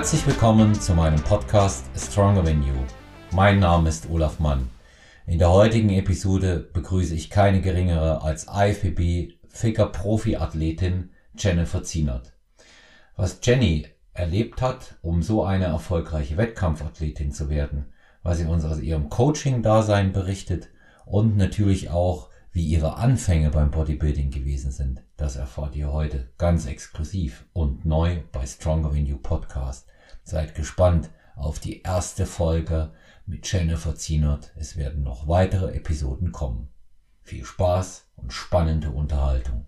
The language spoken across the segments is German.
Herzlich willkommen zu meinem Podcast Stronger Than You. Mein Name ist Olaf Mann. In der heutigen Episode begrüße ich keine geringere als IFBB Figure Profi Athletin Jennifer Zienert. Was Jenny erlebt hat, um so eine erfolgreiche Wettkampfathletin zu werden, was sie uns aus ihrem Coaching-Dasein berichtet und natürlich auch, wie ihre Anfänge beim Bodybuilding gewesen sind. Das erfahrt ihr heute ganz exklusiv und neu bei Stronger Than You Podcast. Seid gespannt auf die erste Folge mit Jennifer Zienert. Es werden noch weitere Episoden kommen. Viel Spaß und spannende Unterhaltung.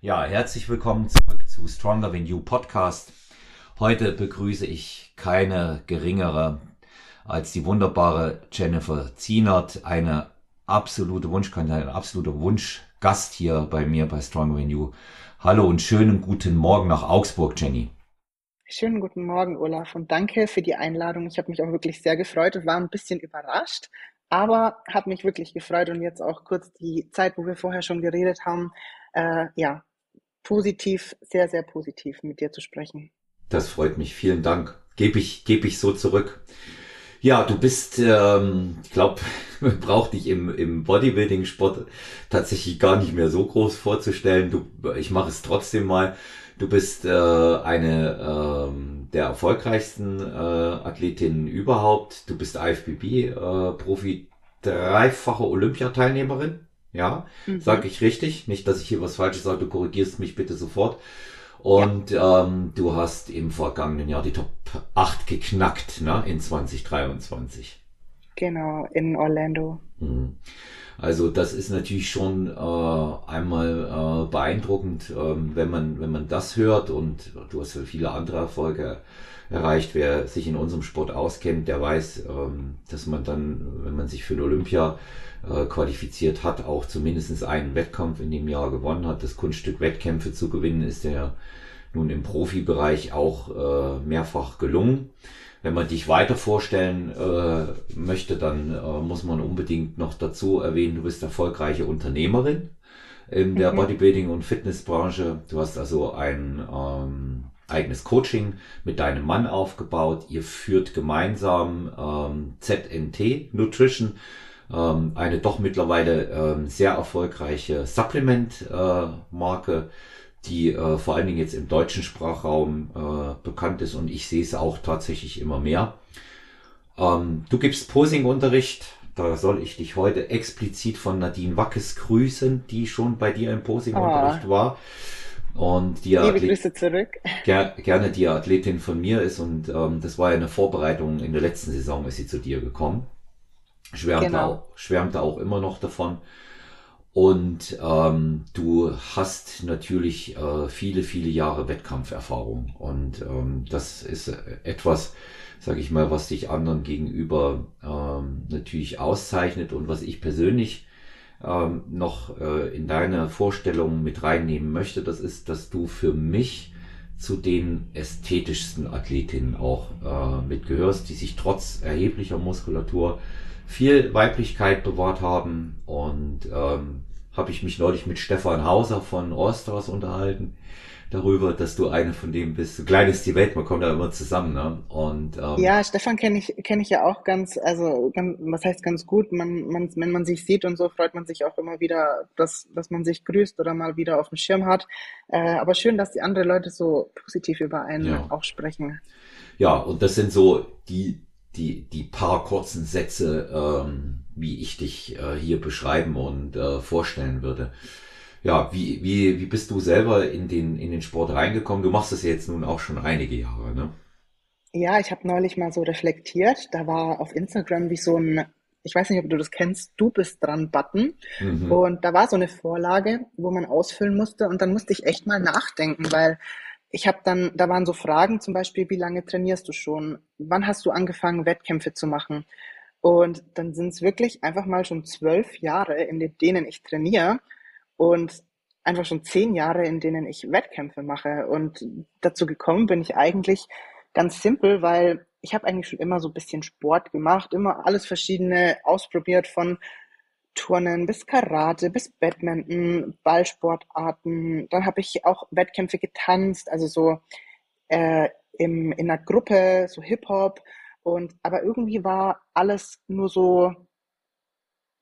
Ja, herzlich willkommen zurück zu Stronger Than You Podcast. Heute begrüße ich keine geringere als die wunderbare Jennifer Zienert, eine absolute Wunschkandidatin, ein absoluter Wunschgast hier bei mir bei Strong Renew. Hallo und schönen guten Morgen nach Augsburg, Jenny. Schönen guten Morgen, Olaf, und danke für die Einladung. Ich habe mich auch wirklich sehr gefreut und war ein bisschen überrascht, aber habe mich wirklich gefreut und jetzt auch kurz die Zeit, wo wir vorher schon geredet haben, äh, ja, positiv, sehr, sehr positiv mit dir zu sprechen. Das freut mich. Vielen Dank. Gebe ich, gebe ich so zurück. Ja, du bist, ähm, ich glaube, man braucht dich im, im Bodybuilding-Sport tatsächlich gar nicht mehr so groß vorzustellen. Du, ich mache es trotzdem mal. Du bist äh, eine ähm, der erfolgreichsten äh, Athletinnen überhaupt. Du bist IFBB-Profi, äh, dreifache Olympiateilnehmerin. Ja, mhm. sage ich richtig. Nicht, dass ich hier was Falsches sage. Du korrigierst mich bitte sofort. Und ja. ähm, du hast im vergangenen Jahr die Top 8 geknackt, ne, in 2023. Genau, in Orlando. Mhm. Also das ist natürlich schon äh, einmal äh, beeindruckend, äh, wenn man wenn man das hört und du hast ja viele andere Erfolge erreicht. Wer sich in unserem Sport auskennt, der weiß, ähm, dass man dann, wenn man sich für eine Olympia äh, qualifiziert hat, auch zumindest einen Wettkampf in dem Jahr gewonnen hat. Das Kunststück Wettkämpfe zu gewinnen ist ja nun im Profibereich auch äh, mehrfach gelungen. Wenn man dich weiter vorstellen äh, möchte, dann äh, muss man unbedingt noch dazu erwähnen, du bist erfolgreiche Unternehmerin in der mhm. Bodybuilding- und Fitnessbranche. Du hast also ein ähm, eigenes Coaching mit deinem Mann aufgebaut. Ihr führt gemeinsam ähm, ZNT Nutrition ähm, eine doch mittlerweile ähm, sehr erfolgreiche Supplement-Marke, äh, die äh, vor allen Dingen jetzt im deutschen Sprachraum äh, bekannt ist und ich sehe es auch tatsächlich immer mehr. Ähm, du gibst Posing-Unterricht. Da soll ich dich heute explizit von Nadine Wackes grüßen, die schon bei dir im Posing-Unterricht oh. war. Und die Liebe Grüße zurück. Ger gerne die Athletin von mir ist und ähm, das war ja eine Vorbereitung. In der letzten Saison ist sie zu dir gekommen schwärmte, genau. auch, schwärmte auch immer noch davon. Und ähm, du hast natürlich äh, viele, viele Jahre Wettkampferfahrung. Und ähm, das ist etwas, sage ich mal, was dich anderen gegenüber ähm, natürlich auszeichnet und was ich persönlich ähm, noch äh, in deine Vorstellung mit reinnehmen möchte. Das ist, dass du für mich zu den ästhetischsten Athletinnen auch äh, mitgehörst, die sich trotz erheblicher Muskulatur viel Weiblichkeit bewahrt haben. Und ähm, habe ich mich neulich mit Stefan Hauser von Allstars unterhalten darüber, dass du eine von dem bist. Klein ist die Welt, man kommt da immer zusammen. Ne? Und, ähm, ja, Stefan kenne ich, kenn ich ja auch ganz, also ganz, was heißt ganz gut, man, man, wenn man sich sieht und so, freut man sich auch immer wieder, dass, dass man sich grüßt oder mal wieder auf dem Schirm hat. Äh, aber schön, dass die anderen Leute so positiv über einen ja. auch sprechen. Ja, und das sind so die, die, die paar kurzen Sätze, ähm, wie ich dich äh, hier beschreiben und äh, vorstellen würde. Ja, wie, wie, wie bist du selber in den, in den Sport reingekommen? Du machst das ja jetzt nun auch schon einige Jahre, ne? Ja, ich habe neulich mal so reflektiert. Da war auf Instagram wie so ein, ich weiß nicht, ob du das kennst, du bist dran Button. Mhm. Und da war so eine Vorlage, wo man ausfüllen musste. Und dann musste ich echt mal nachdenken, weil ich habe dann, da waren so Fragen zum Beispiel, wie lange trainierst du schon? Wann hast du angefangen, Wettkämpfe zu machen? Und dann sind es wirklich einfach mal schon zwölf Jahre, in denen ich trainiere und einfach schon zehn Jahre, in denen ich Wettkämpfe mache. Und dazu gekommen bin ich eigentlich ganz simpel, weil ich habe eigentlich schon immer so ein bisschen Sport gemacht, immer alles verschiedene ausprobiert von Turnen bis Karate, bis Badminton, Ballsportarten. Dann habe ich auch Wettkämpfe getanzt, also so äh, im, in einer Gruppe, so Hip-Hop. Und aber irgendwie war alles nur so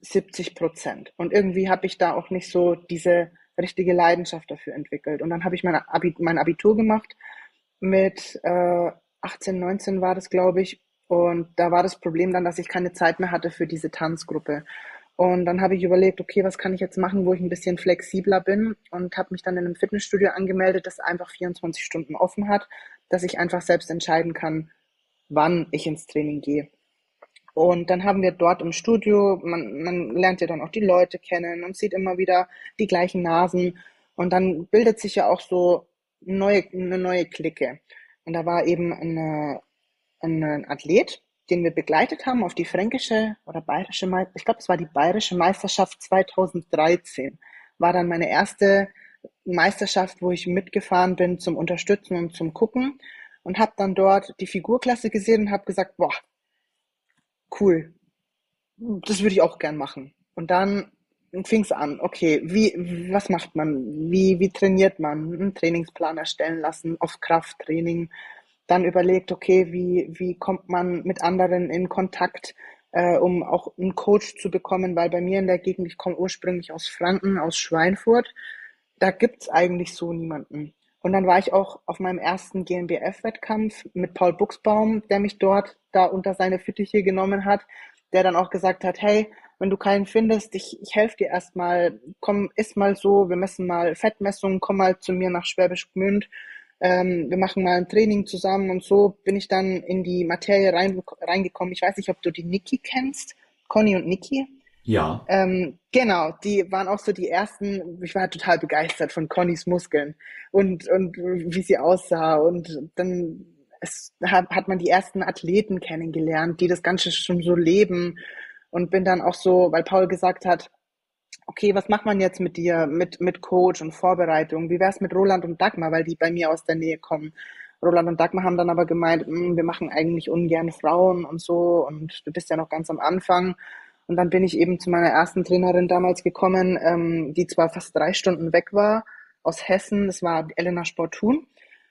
70 Prozent. Und irgendwie habe ich da auch nicht so diese richtige Leidenschaft dafür entwickelt. Und dann habe ich mein, Abi, mein Abitur gemacht mit äh, 18, 19 war das, glaube ich. Und da war das Problem dann, dass ich keine Zeit mehr hatte für diese Tanzgruppe. Und dann habe ich überlegt, okay, was kann ich jetzt machen, wo ich ein bisschen flexibler bin und habe mich dann in einem Fitnessstudio angemeldet, das einfach 24 Stunden offen hat, dass ich einfach selbst entscheiden kann, wann ich ins Training gehe. Und dann haben wir dort im Studio, man, man lernt ja dann auch die Leute kennen und sieht immer wieder die gleichen Nasen. Und dann bildet sich ja auch so neue, eine neue Clique. Und da war eben eine, ein Athlet, den wir begleitet haben auf die fränkische oder bayerische, ich glaube, es war die bayerische Meisterschaft 2013. War dann meine erste Meisterschaft, wo ich mitgefahren bin zum Unterstützen und zum Gucken und habe dann dort die Figurklasse gesehen und habe gesagt, boah, cool, das würde ich auch gern machen. Und dann fing es an, okay, wie, was macht man? Wie, wie trainiert man? Einen Trainingsplan erstellen lassen auf Krafttraining. Dann überlegt, okay, wie, wie kommt man mit anderen in Kontakt, äh, um auch einen Coach zu bekommen, weil bei mir in der Gegend, ich komme ursprünglich aus Franken, aus Schweinfurt, da gibt's eigentlich so niemanden. Und dann war ich auch auf meinem ersten GmbF-Wettkampf mit Paul Buchsbaum, der mich dort da unter seine Fittiche genommen hat, der dann auch gesagt hat, hey, wenn du keinen findest, ich, ich helfe dir erstmal, komm, iss mal so, wir messen mal Fettmessungen, komm mal zu mir nach Schwäbisch Gmünd, ähm, wir machen mal ein Training zusammen und so bin ich dann in die Materie rein, reingekommen. Ich weiß nicht, ob du die Niki kennst, Conny und Niki. Ja. Ähm, genau, die waren auch so die ersten, ich war total begeistert von Connys Muskeln und, und wie sie aussah. Und dann es, hat, hat man die ersten Athleten kennengelernt, die das Ganze schon so leben. Und bin dann auch so, weil Paul gesagt hat, okay, was macht man jetzt mit dir, mit, mit Coach und Vorbereitung? Wie wär's mit Roland und Dagmar, weil die bei mir aus der Nähe kommen? Roland und Dagmar haben dann aber gemeint, hm, wir machen eigentlich ungern Frauen und so und du bist ja noch ganz am Anfang. Und dann bin ich eben zu meiner ersten Trainerin damals gekommen, ähm, die zwar fast drei Stunden weg war, aus Hessen. Das war Elena Sportun,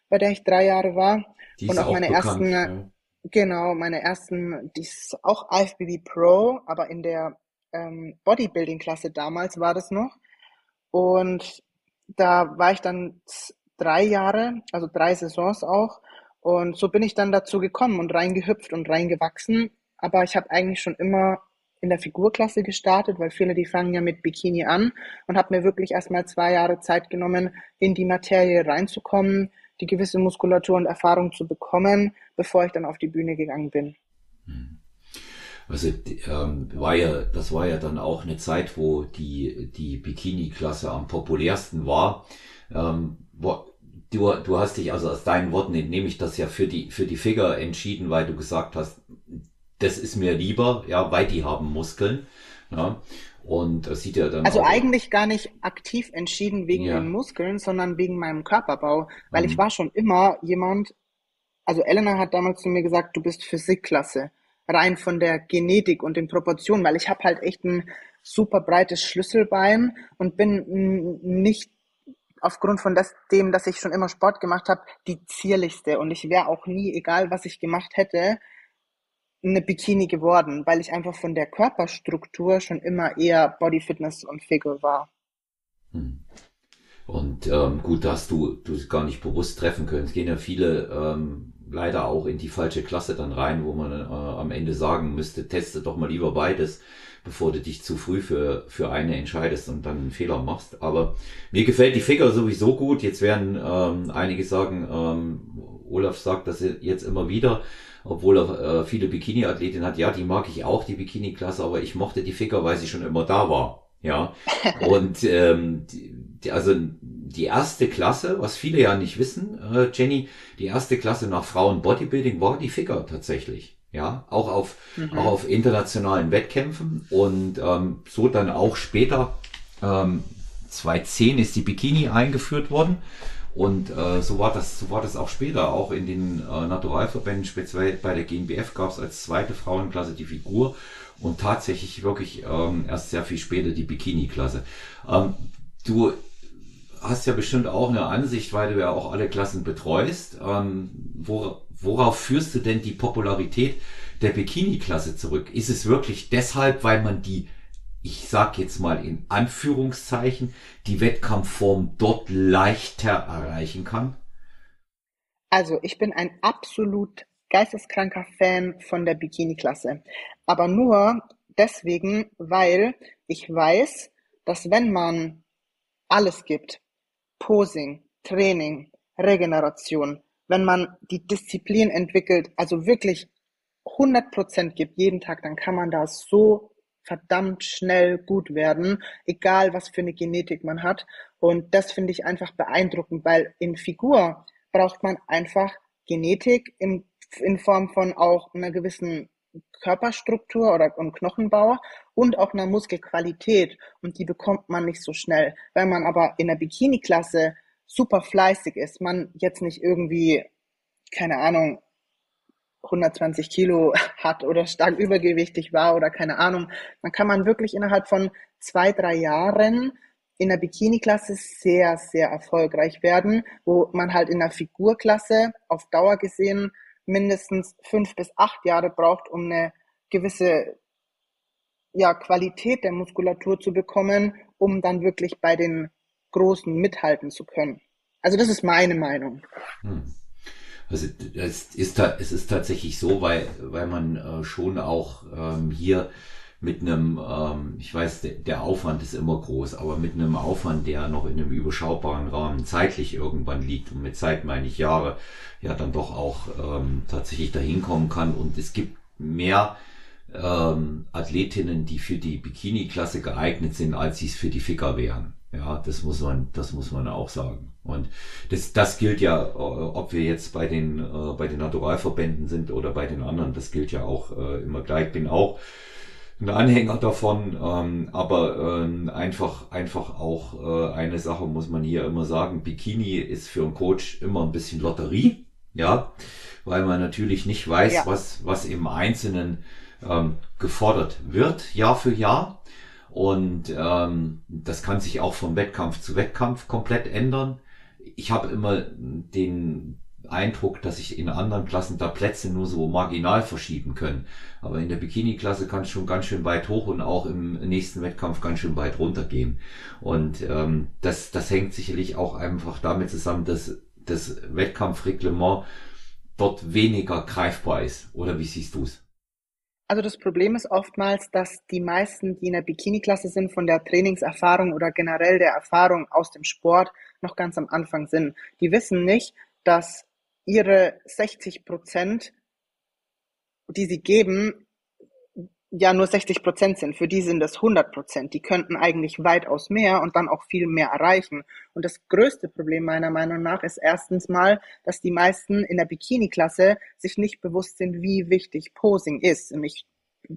bei der ich drei Jahre war. Die und auch meine bekannt, ersten, ja. genau, meine ersten, die ist auch IFBB Pro, aber in der ähm, Bodybuilding-Klasse damals war das noch. Und da war ich dann drei Jahre, also drei Saisons auch. Und so bin ich dann dazu gekommen und reingehüpft und reingewachsen. Aber ich habe eigentlich schon immer in der Figurklasse gestartet, weil viele, die fangen ja mit Bikini an und habe mir wirklich erstmal zwei Jahre Zeit genommen, in die Materie reinzukommen, die gewisse Muskulatur und Erfahrung zu bekommen, bevor ich dann auf die Bühne gegangen bin. Hm. Also ähm, war ja, das war ja dann auch eine Zeit, wo die die Bikini-Klasse am populärsten war. Ähm, wo, du, du hast dich also aus deinen Worten entnehme ich das ja für die für die Figur entschieden, weil du gesagt hast, das ist mir lieber, ja, weil die haben Muskeln. Ja. Und das sieht ja dann. Also eigentlich gar nicht aktiv entschieden wegen ja. den Muskeln, sondern wegen meinem Körperbau. Weil mhm. ich war schon immer jemand, also Elena hat damals zu mir gesagt, du bist Physikklasse. Rein von der Genetik und den Proportionen, weil ich habe halt echt ein super breites Schlüsselbein und bin nicht aufgrund von das, dem, dass ich schon immer Sport gemacht habe, die zierlichste. Und ich wäre auch nie, egal was ich gemacht hätte, eine Bikini geworden, weil ich einfach von der Körperstruktur schon immer eher Bodyfitness und Figure war. Hm. Und ähm, gut, dass du du gar nicht bewusst treffen können. Es gehen ja viele ähm, leider auch in die falsche Klasse dann rein, wo man äh, am Ende sagen müsste, teste doch mal lieber beides, bevor du dich zu früh für, für eine entscheidest und dann einen Fehler machst. Aber mir gefällt die Figure sowieso gut. Jetzt werden ähm, einige sagen, ähm, Olaf sagt das jetzt immer wieder, obwohl er äh, viele Bikini-Athletinnen hat. Ja, die mag ich auch, die Bikini-Klasse, aber ich mochte die Ficker, weil sie schon immer da war. Ja. Und ähm, die, also die erste Klasse, was viele ja nicht wissen, äh, Jenny, die erste Klasse nach Frauen Bodybuilding war die Ficker tatsächlich. Ja, auch auf, mhm. auch auf internationalen Wettkämpfen und ähm, so dann auch später ähm, 2010 ist die Bikini eingeführt worden und äh, so war das, so war das auch später, auch in den äh, Naturalverbänden, speziell bei der GmbF gab es als zweite Frauenklasse die Figur und tatsächlich wirklich ähm, erst sehr viel später die Bikini-Klasse. Ähm, du hast ja bestimmt auch eine Ansicht, weil du ja auch alle Klassen betreust. Ähm, wo, worauf führst du denn die Popularität der Bikini-Klasse zurück? Ist es wirklich deshalb, weil man die, ich sag jetzt mal in Anführungszeichen, die Wettkampfform dort leichter erreichen kann? Also, ich bin ein absolut geisteskranker Fan von der Bikini-Klasse. Aber nur deswegen, weil ich weiß, dass wenn man alles gibt, Posing, Training, Regeneration, wenn man die Disziplin entwickelt, also wirklich 100% gibt jeden Tag, dann kann man da so verdammt schnell gut werden, egal was für eine Genetik man hat. Und das finde ich einfach beeindruckend, weil in Figur braucht man einfach Genetik in, in Form von auch einer gewissen Körperstruktur oder und Knochenbau und auch einer Muskelqualität. Und die bekommt man nicht so schnell. Wenn man aber in der Bikini-Klasse super fleißig ist, man jetzt nicht irgendwie, keine Ahnung, 120 Kilo hat oder stark übergewichtig war oder keine Ahnung, dann kann man wirklich innerhalb von zwei, drei Jahren in der Bikini-Klasse sehr, sehr erfolgreich werden, wo man halt in der Figurklasse auf Dauer gesehen mindestens fünf bis acht Jahre braucht, um eine gewisse ja, Qualität der Muskulatur zu bekommen, um dann wirklich bei den Großen mithalten zu können. Also das ist meine Meinung. Hm. Also es ist, es ist tatsächlich so, weil, weil man äh, schon auch ähm, hier mit einem, ähm, ich weiß, der, Aufwand ist immer groß, aber mit einem Aufwand, der noch in einem überschaubaren Rahmen zeitlich irgendwann liegt, und mit Zeit meine ich Jahre, ja dann doch auch ähm, tatsächlich dahin kommen kann. Und es gibt mehr ähm, Athletinnen, die für die Bikini-Klasse geeignet sind, als sie es für die Ficker wären. Ja, das muss man, das muss man auch sagen. Und das, das gilt ja, äh, ob wir jetzt bei den, äh, bei den Naturalverbänden sind oder bei den anderen, das gilt ja auch äh, immer gleich. Bin auch ein Anhänger davon, ähm, aber ähm, einfach, einfach auch äh, eine Sache muss man hier immer sagen, Bikini ist für einen Coach immer ein bisschen Lotterie, ja, weil man natürlich nicht weiß, ja. was, was im Einzelnen ähm, gefordert wird, Jahr für Jahr. Und ähm, das kann sich auch von Wettkampf zu Wettkampf komplett ändern. Ich habe immer den, Eindruck, dass sich in anderen Klassen da Plätze nur so marginal verschieben können. Aber in der Bikini-Klasse kann es schon ganz schön weit hoch und auch im nächsten Wettkampf ganz schön weit runter gehen. Und ähm, das, das hängt sicherlich auch einfach damit zusammen, dass das Wettkampfreglement dort weniger greifbar ist. Oder wie siehst du es? Also das Problem ist oftmals, dass die meisten, die in der Bikini-Klasse sind, von der Trainingserfahrung oder generell der Erfahrung aus dem Sport noch ganz am Anfang sind. Die wissen nicht, dass ihre 60 Prozent, die sie geben, ja nur 60 Prozent sind. Für die sind es 100 Prozent. Die könnten eigentlich weitaus mehr und dann auch viel mehr erreichen. Und das größte Problem meiner Meinung nach ist erstens mal, dass die meisten in der Bikini-Klasse sich nicht bewusst sind, wie wichtig Posing ist. Und ich,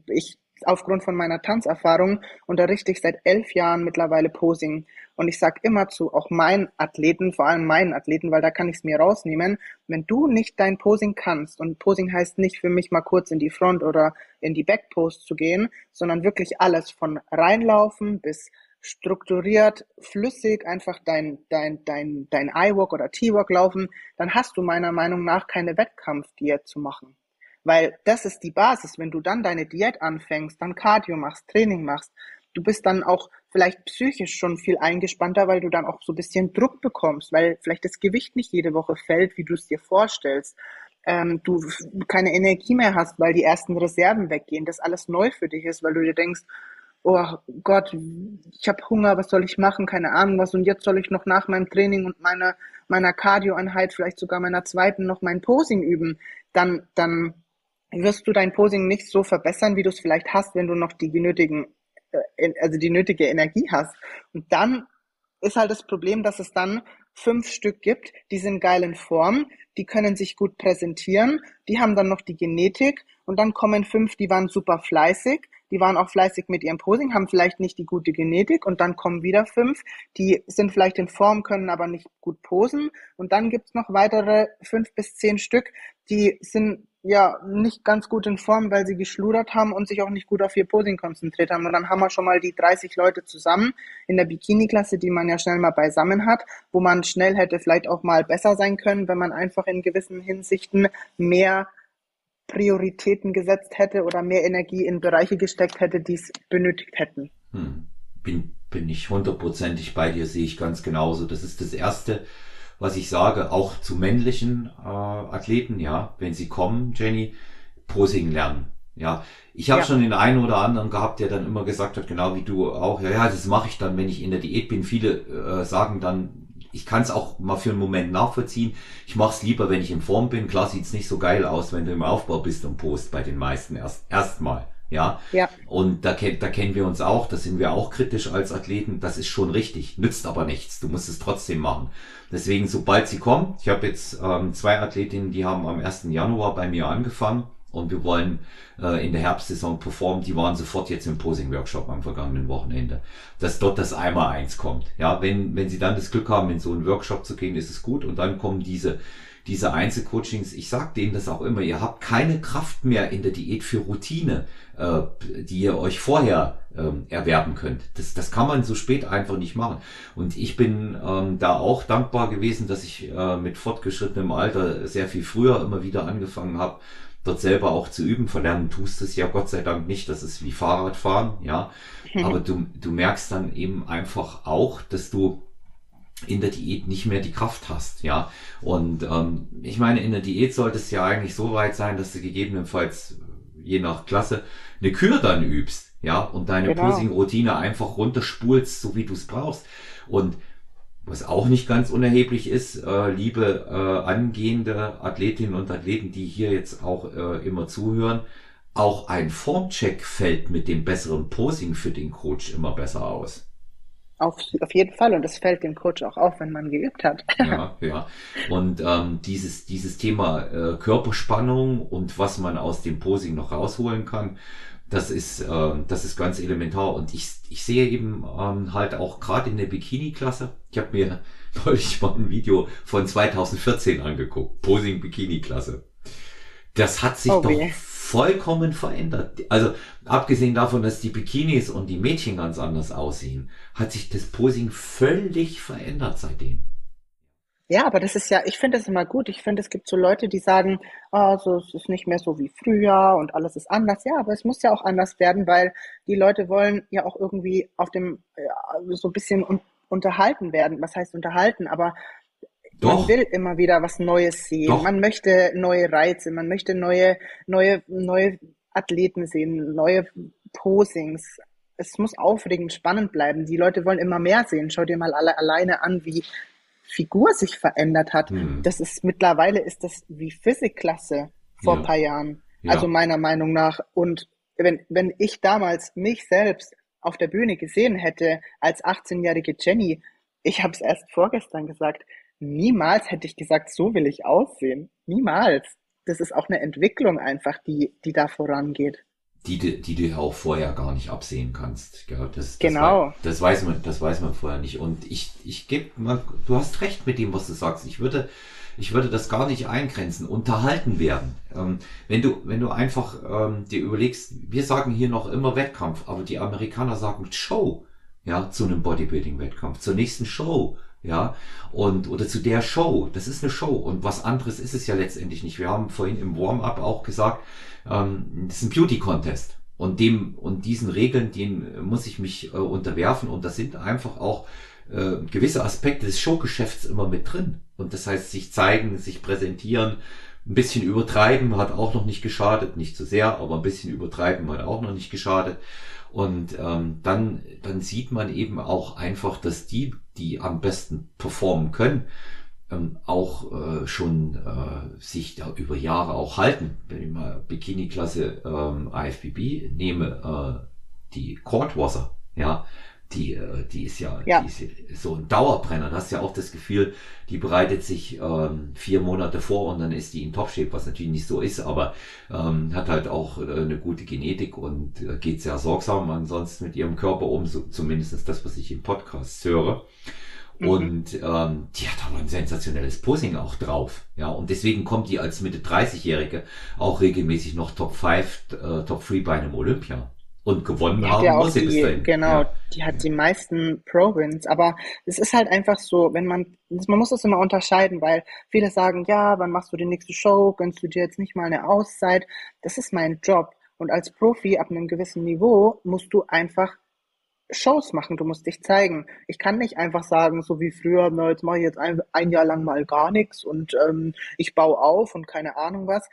ich aufgrund von meiner Tanzerfahrung unterrichte ich seit elf Jahren mittlerweile Posing. Und ich sage immer zu auch meinen Athleten, vor allem meinen Athleten, weil da kann ich es mir rausnehmen, wenn du nicht dein Posing kannst, und Posing heißt nicht für mich mal kurz in die Front oder in die Backpost zu gehen, sondern wirklich alles von reinlaufen bis strukturiert, flüssig einfach dein, dein, dein, dein I-Walk oder T-Walk laufen, dann hast du meiner Meinung nach keine Wettkampfdiät zu machen. Weil das ist die Basis. Wenn du dann deine Diät anfängst, dann Cardio machst, Training machst, du bist dann auch vielleicht psychisch schon viel eingespannter, weil du dann auch so ein bisschen Druck bekommst, weil vielleicht das Gewicht nicht jede Woche fällt, wie du es dir vorstellst. Ähm, du keine Energie mehr hast, weil die ersten Reserven weggehen, das alles neu für dich ist, weil du dir denkst, oh Gott, ich habe Hunger, was soll ich machen, keine Ahnung was. Und jetzt soll ich noch nach meinem Training und meiner meiner Cardio-Einheit, vielleicht sogar meiner zweiten noch mein Posing üben, dann dann wirst du dein Posing nicht so verbessern, wie du es vielleicht hast, wenn du noch die nötigen, äh, also die nötige Energie hast. Und dann ist halt das Problem, dass es dann fünf Stück gibt, die sind geil in Form, die können sich gut präsentieren, die haben dann noch die Genetik und dann kommen fünf, die waren super fleißig, die waren auch fleißig mit ihrem Posing, haben vielleicht nicht die gute Genetik und dann kommen wieder fünf, die sind vielleicht in Form, können aber nicht gut posen und dann gibt's noch weitere fünf bis zehn Stück, die sind ja nicht ganz gut in Form, weil sie geschludert haben und sich auch nicht gut auf ihr Posing konzentriert haben. Und dann haben wir schon mal die 30 Leute zusammen in der Bikini-Klasse, die man ja schnell mal beisammen hat, wo man schnell hätte vielleicht auch mal besser sein können, wenn man einfach in gewissen Hinsichten mehr Prioritäten gesetzt hätte oder mehr Energie in Bereiche gesteckt hätte, die es benötigt hätten. Hm. Bin, bin ich hundertprozentig bei dir, sehe ich ganz genauso. Das ist das Erste, was ich sage, auch zu männlichen äh, Athleten, ja, wenn sie kommen, Jenny, Posing lernen. Ja, ich habe ja. schon den einen oder anderen gehabt, der dann immer gesagt hat, genau wie du auch, ja, ja, das mache ich dann, wenn ich in der Diät bin. Viele äh, sagen dann, ich kann es auch mal für einen Moment nachvollziehen. Ich mache es lieber, wenn ich in Form bin. Klar sieht's nicht so geil aus, wenn du im Aufbau bist und post bei den meisten erst erstmal. Ja? ja. Und da, da kennen wir uns auch, da sind wir auch kritisch als Athleten. Das ist schon richtig, nützt aber nichts. Du musst es trotzdem machen. Deswegen, sobald sie kommen, ich habe jetzt ähm, zwei Athletinnen, die haben am 1. Januar bei mir angefangen und wir wollen äh, in der Herbstsaison performen. Die waren sofort jetzt im Posing-Workshop am vergangenen Wochenende, dass dort das einmal eins kommt. Ja, wenn, wenn sie dann das Glück haben, in so einen Workshop zu gehen, ist es gut und dann kommen diese diese Einzelcoachings, ich sage denen das auch immer, ihr habt keine Kraft mehr in der Diät für Routine, äh, die ihr euch vorher ähm, erwerben könnt. Das, das kann man so spät einfach nicht machen. Und ich bin ähm, da auch dankbar gewesen, dass ich äh, mit fortgeschrittenem Alter sehr viel früher immer wieder angefangen habe, dort selber auch zu üben. Verlernen tust es ja Gott sei Dank nicht. Das ist wie Fahrradfahren, ja. Aber du, du merkst dann eben einfach auch, dass du in der Diät nicht mehr die Kraft hast, ja. Und ähm, ich meine, in der Diät sollte es ja eigentlich so weit sein, dass du gegebenenfalls je nach Klasse eine Kür dann übst, ja, und deine genau. Posing-Routine einfach runterspulst, so wie du es brauchst. Und was auch nicht ganz unerheblich ist, äh, liebe äh, angehende Athletinnen und Athleten, die hier jetzt auch äh, immer zuhören, auch ein Formcheck fällt mit dem besseren Posing für den Coach immer besser aus. Auf, auf jeden Fall und das fällt dem Coach auch auf, wenn man geübt hat. Ja, ja. Und ähm, dieses, dieses Thema äh, Körperspannung und was man aus dem Posing noch rausholen kann, das ist, äh, das ist ganz elementar. Und ich, ich sehe eben ähm, halt auch gerade in der Bikini-Klasse, ich habe mir neulich mal ein Video von 2014 angeguckt, Posing Bikini-Klasse. Das hat sich oh, doch yeah vollkommen verändert. Also abgesehen davon, dass die Bikinis und die Mädchen ganz anders aussehen, hat sich das Posing völlig verändert seitdem. Ja, aber das ist ja, ich finde das immer gut. Ich finde, es gibt so Leute, die sagen, oh, so, es ist nicht mehr so wie früher und alles ist anders. Ja, aber es muss ja auch anders werden, weil die Leute wollen ja auch irgendwie auf dem, ja, so ein bisschen un unterhalten werden. Was heißt unterhalten? Aber doch. Man will immer wieder was Neues sehen. Doch. Man möchte neue Reize, man möchte neue, neue, neue Athleten sehen, neue Posings. Es muss aufregend, spannend bleiben. Die Leute wollen immer mehr sehen. Schau dir mal alle alleine an, wie Figur sich verändert hat. Hm. Das ist mittlerweile ist das wie Physikklasse vor ja. ein paar Jahren. Ja. Also meiner Meinung nach. Und wenn, wenn ich damals mich selbst auf der Bühne gesehen hätte als 18-jährige Jenny, ich habe es erst vorgestern gesagt, niemals hätte ich gesagt, so will ich aussehen. Niemals. Das ist auch eine Entwicklung einfach, die, die da vorangeht. Die, die, die du auch vorher gar nicht absehen kannst. Gell? Das, das genau. das weiß man, das weiß man vorher nicht. Und ich, ich gebe mal, du hast recht mit dem, was du sagst. Ich würde, ich würde das gar nicht eingrenzen. Unterhalten werden. Ähm, wenn du, wenn du einfach ähm, dir überlegst, wir sagen hier noch immer Wettkampf, aber die Amerikaner sagen Show, ja, zu einem Bodybuilding-Wettkampf, zur nächsten Show ja, und oder zu der Show. Das ist eine Show und was anderes ist es ja letztendlich nicht. Wir haben vorhin im Warm-up auch gesagt, ähm, das ist ein Beauty-Contest und dem und diesen Regeln, denen muss ich mich äh, unterwerfen und das sind einfach auch äh, gewisse Aspekte des Showgeschäfts immer mit drin. Und das heißt, sich zeigen, sich präsentieren, ein bisschen übertreiben hat auch noch nicht geschadet, nicht zu sehr, aber ein bisschen übertreiben hat auch noch nicht geschadet. Und ähm, dann, dann sieht man eben auch einfach, dass die, die am besten performen können, ähm, auch äh, schon äh, sich da über Jahre auch halten. Wenn ich mal Bikini-Klasse ähm, IFBB nehme, äh, die Cordwasser, ja, die, äh, die ist ja, ja. Die ist so ein Dauerbrenner. Du hast ja auch das Gefühl, die bereitet sich ähm, vier Monate vor und dann ist die in Topshape, was natürlich nicht so ist, aber ähm, hat halt auch äh, eine gute Genetik und äh, geht sehr sorgsam ansonsten mit ihrem Körper um, so zumindest das, was ich im Podcast höre. Mhm. Und ähm, die hat aber ein sensationelles Posing auch drauf. Ja, und deswegen kommt die als Mitte 30-Jährige auch regelmäßig noch Top 5, äh, Top 3 bei einem Olympia. Und gewonnen Die haben ja muss sie bis dahin. genau, Ja. die hat die meisten Pro-Wins, aber es ist halt einfach so, wenn man, man muss das immer unterscheiden, weil viele sagen, ja, wann machst du die nächste Show, gönnst du dir jetzt nicht mal eine Auszeit? Das ist mein Job. Und als Profi ab einem gewissen Niveau musst du einfach Shows machen, du musst dich zeigen. Ich kann nicht einfach sagen, so wie früher, na, jetzt mache ich jetzt ein, ein Jahr lang mal gar nichts und ähm, ich baue auf und keine Ahnung was.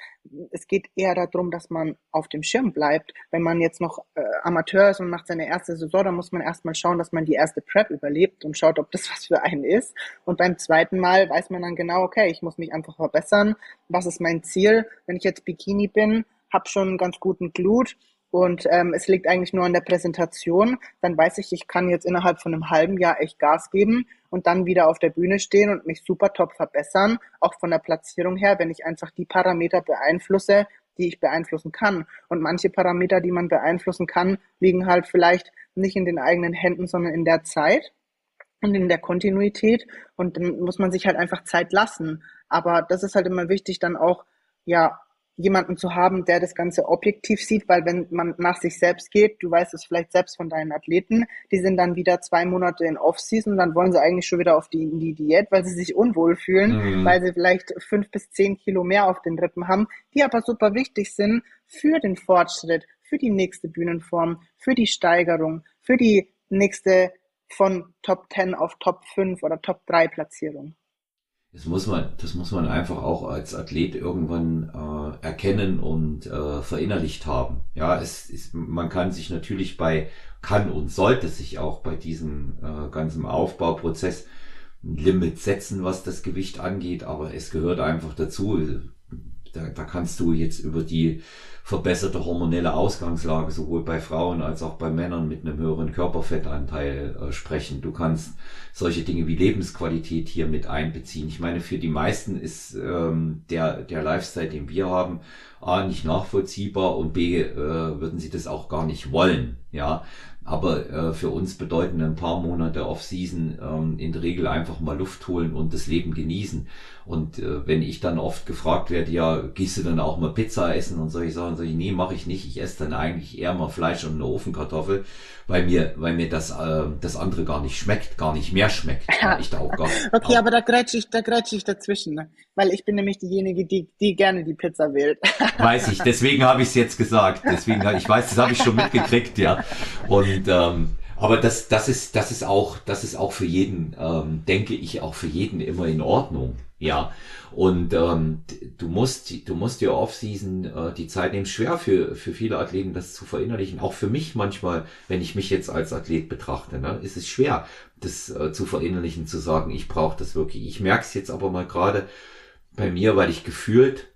Es geht eher darum, dass man auf dem Schirm bleibt. Wenn man jetzt noch äh, Amateur ist und macht seine erste Saison, dann muss man erstmal schauen, dass man die erste Prep überlebt und schaut, ob das was für einen ist. Und beim zweiten Mal weiß man dann genau, okay, ich muss mich einfach verbessern. Was ist mein Ziel? Wenn ich jetzt Bikini bin, habe schon einen ganz guten Glut, und ähm, es liegt eigentlich nur an der Präsentation, dann weiß ich, ich kann jetzt innerhalb von einem halben Jahr echt Gas geben und dann wieder auf der Bühne stehen und mich super top verbessern, auch von der Platzierung her, wenn ich einfach die Parameter beeinflusse, die ich beeinflussen kann. Und manche Parameter, die man beeinflussen kann, liegen halt vielleicht nicht in den eigenen Händen, sondern in der Zeit und in der Kontinuität. Und dann muss man sich halt einfach Zeit lassen. Aber das ist halt immer wichtig, dann auch, ja, jemanden zu haben, der das Ganze objektiv sieht, weil wenn man nach sich selbst geht, du weißt es vielleicht selbst von deinen Athleten, die sind dann wieder zwei Monate in Off-Season, dann wollen sie eigentlich schon wieder auf die, in die Diät, weil sie sich unwohl fühlen, Mhm. weil sie vielleicht fünf bis zehn Kilo mehr auf den Rippen haben, die aber super wichtig sind für den Fortschritt, für die nächste Bühnenform, für die Steigerung, für die nächste von Top 10 auf Top 5 oder Top 3 Platzierung. Das muss man, das muss man einfach auch als Athlet irgendwann äh, erkennen und äh, verinnerlicht haben. Ja, es ist, man kann sich natürlich bei, kann und sollte sich auch bei diesem äh, ganzen Aufbauprozess ein Limit setzen, was das Gewicht angeht, aber es gehört einfach dazu. Da, da kannst du jetzt über die verbesserte hormonelle Ausgangslage sowohl bei Frauen als auch bei Männern mit einem höheren Körperfettanteil äh, sprechen. Du kannst solche Dinge wie Lebensqualität hier mit einbeziehen. Ich meine, für die meisten ist ähm, der, der Lifestyle, den wir haben, A, nicht nachvollziehbar und B, äh, würden sie das auch gar nicht wollen. Ja, aber äh, für uns bedeuten ein paar Monate Off-Season ähm, in der Regel einfach mal Luft holen und das Leben genießen. Und äh, wenn ich dann oft gefragt werde, ja, gehst du dann auch mal Pizza essen und solche Sachen, sage ich, nee, mache ich nicht. Ich esse dann eigentlich eher mal Fleisch und eine Ofenkartoffel, weil mir, weil mir das, äh, das andere gar nicht schmeckt, gar nicht mehr schmeckt. Ja, ich da auch gar, Okay, auch, aber da grätsche ich, da grätsche ich dazwischen, ne? weil ich bin nämlich diejenige, die, die gerne die Pizza wählt. Weiß ich, deswegen habe ich es jetzt gesagt. Deswegen, ich weiß, das habe ich schon mitgekriegt, ja. Und ähm, aber das, das ist, das ist auch, das ist auch für jeden, ähm, denke ich, auch für jeden immer in Ordnung, ja. Und ähm, du musst, du musst dir Off-Season äh, die Zeit nehmen. Schwer für für viele Athleten, das zu verinnerlichen. Auch für mich manchmal, wenn ich mich jetzt als Athlet betrachte, ne, ist es schwer, das äh, zu verinnerlichen, zu sagen, ich brauche das wirklich. Ich merke es jetzt aber mal gerade bei mir, weil ich gefühlt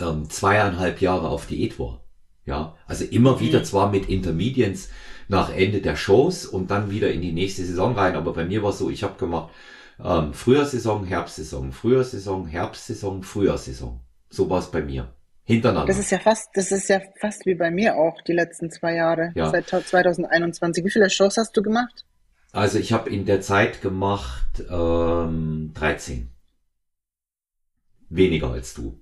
ähm, zweieinhalb Jahre auf Diät war. Ja, also immer wieder Mhm. zwar mit Intermediates nach Ende der Shows und dann wieder in die nächste Saison rein, aber bei mir war es so, ich habe gemacht ähm, Frühjahrsaison, Herbstsaison, Frühjahrsaison, Herbstsaison, Frühjahrsaison. So war es bei mir. Hintereinander. Das ist ja fast, das ist ja fast wie bei mir auch die letzten zwei Jahre, Ja. seit 2021. Wie viele Shows hast du gemacht? Also ich habe in der Zeit gemacht ähm, 13. Weniger als du.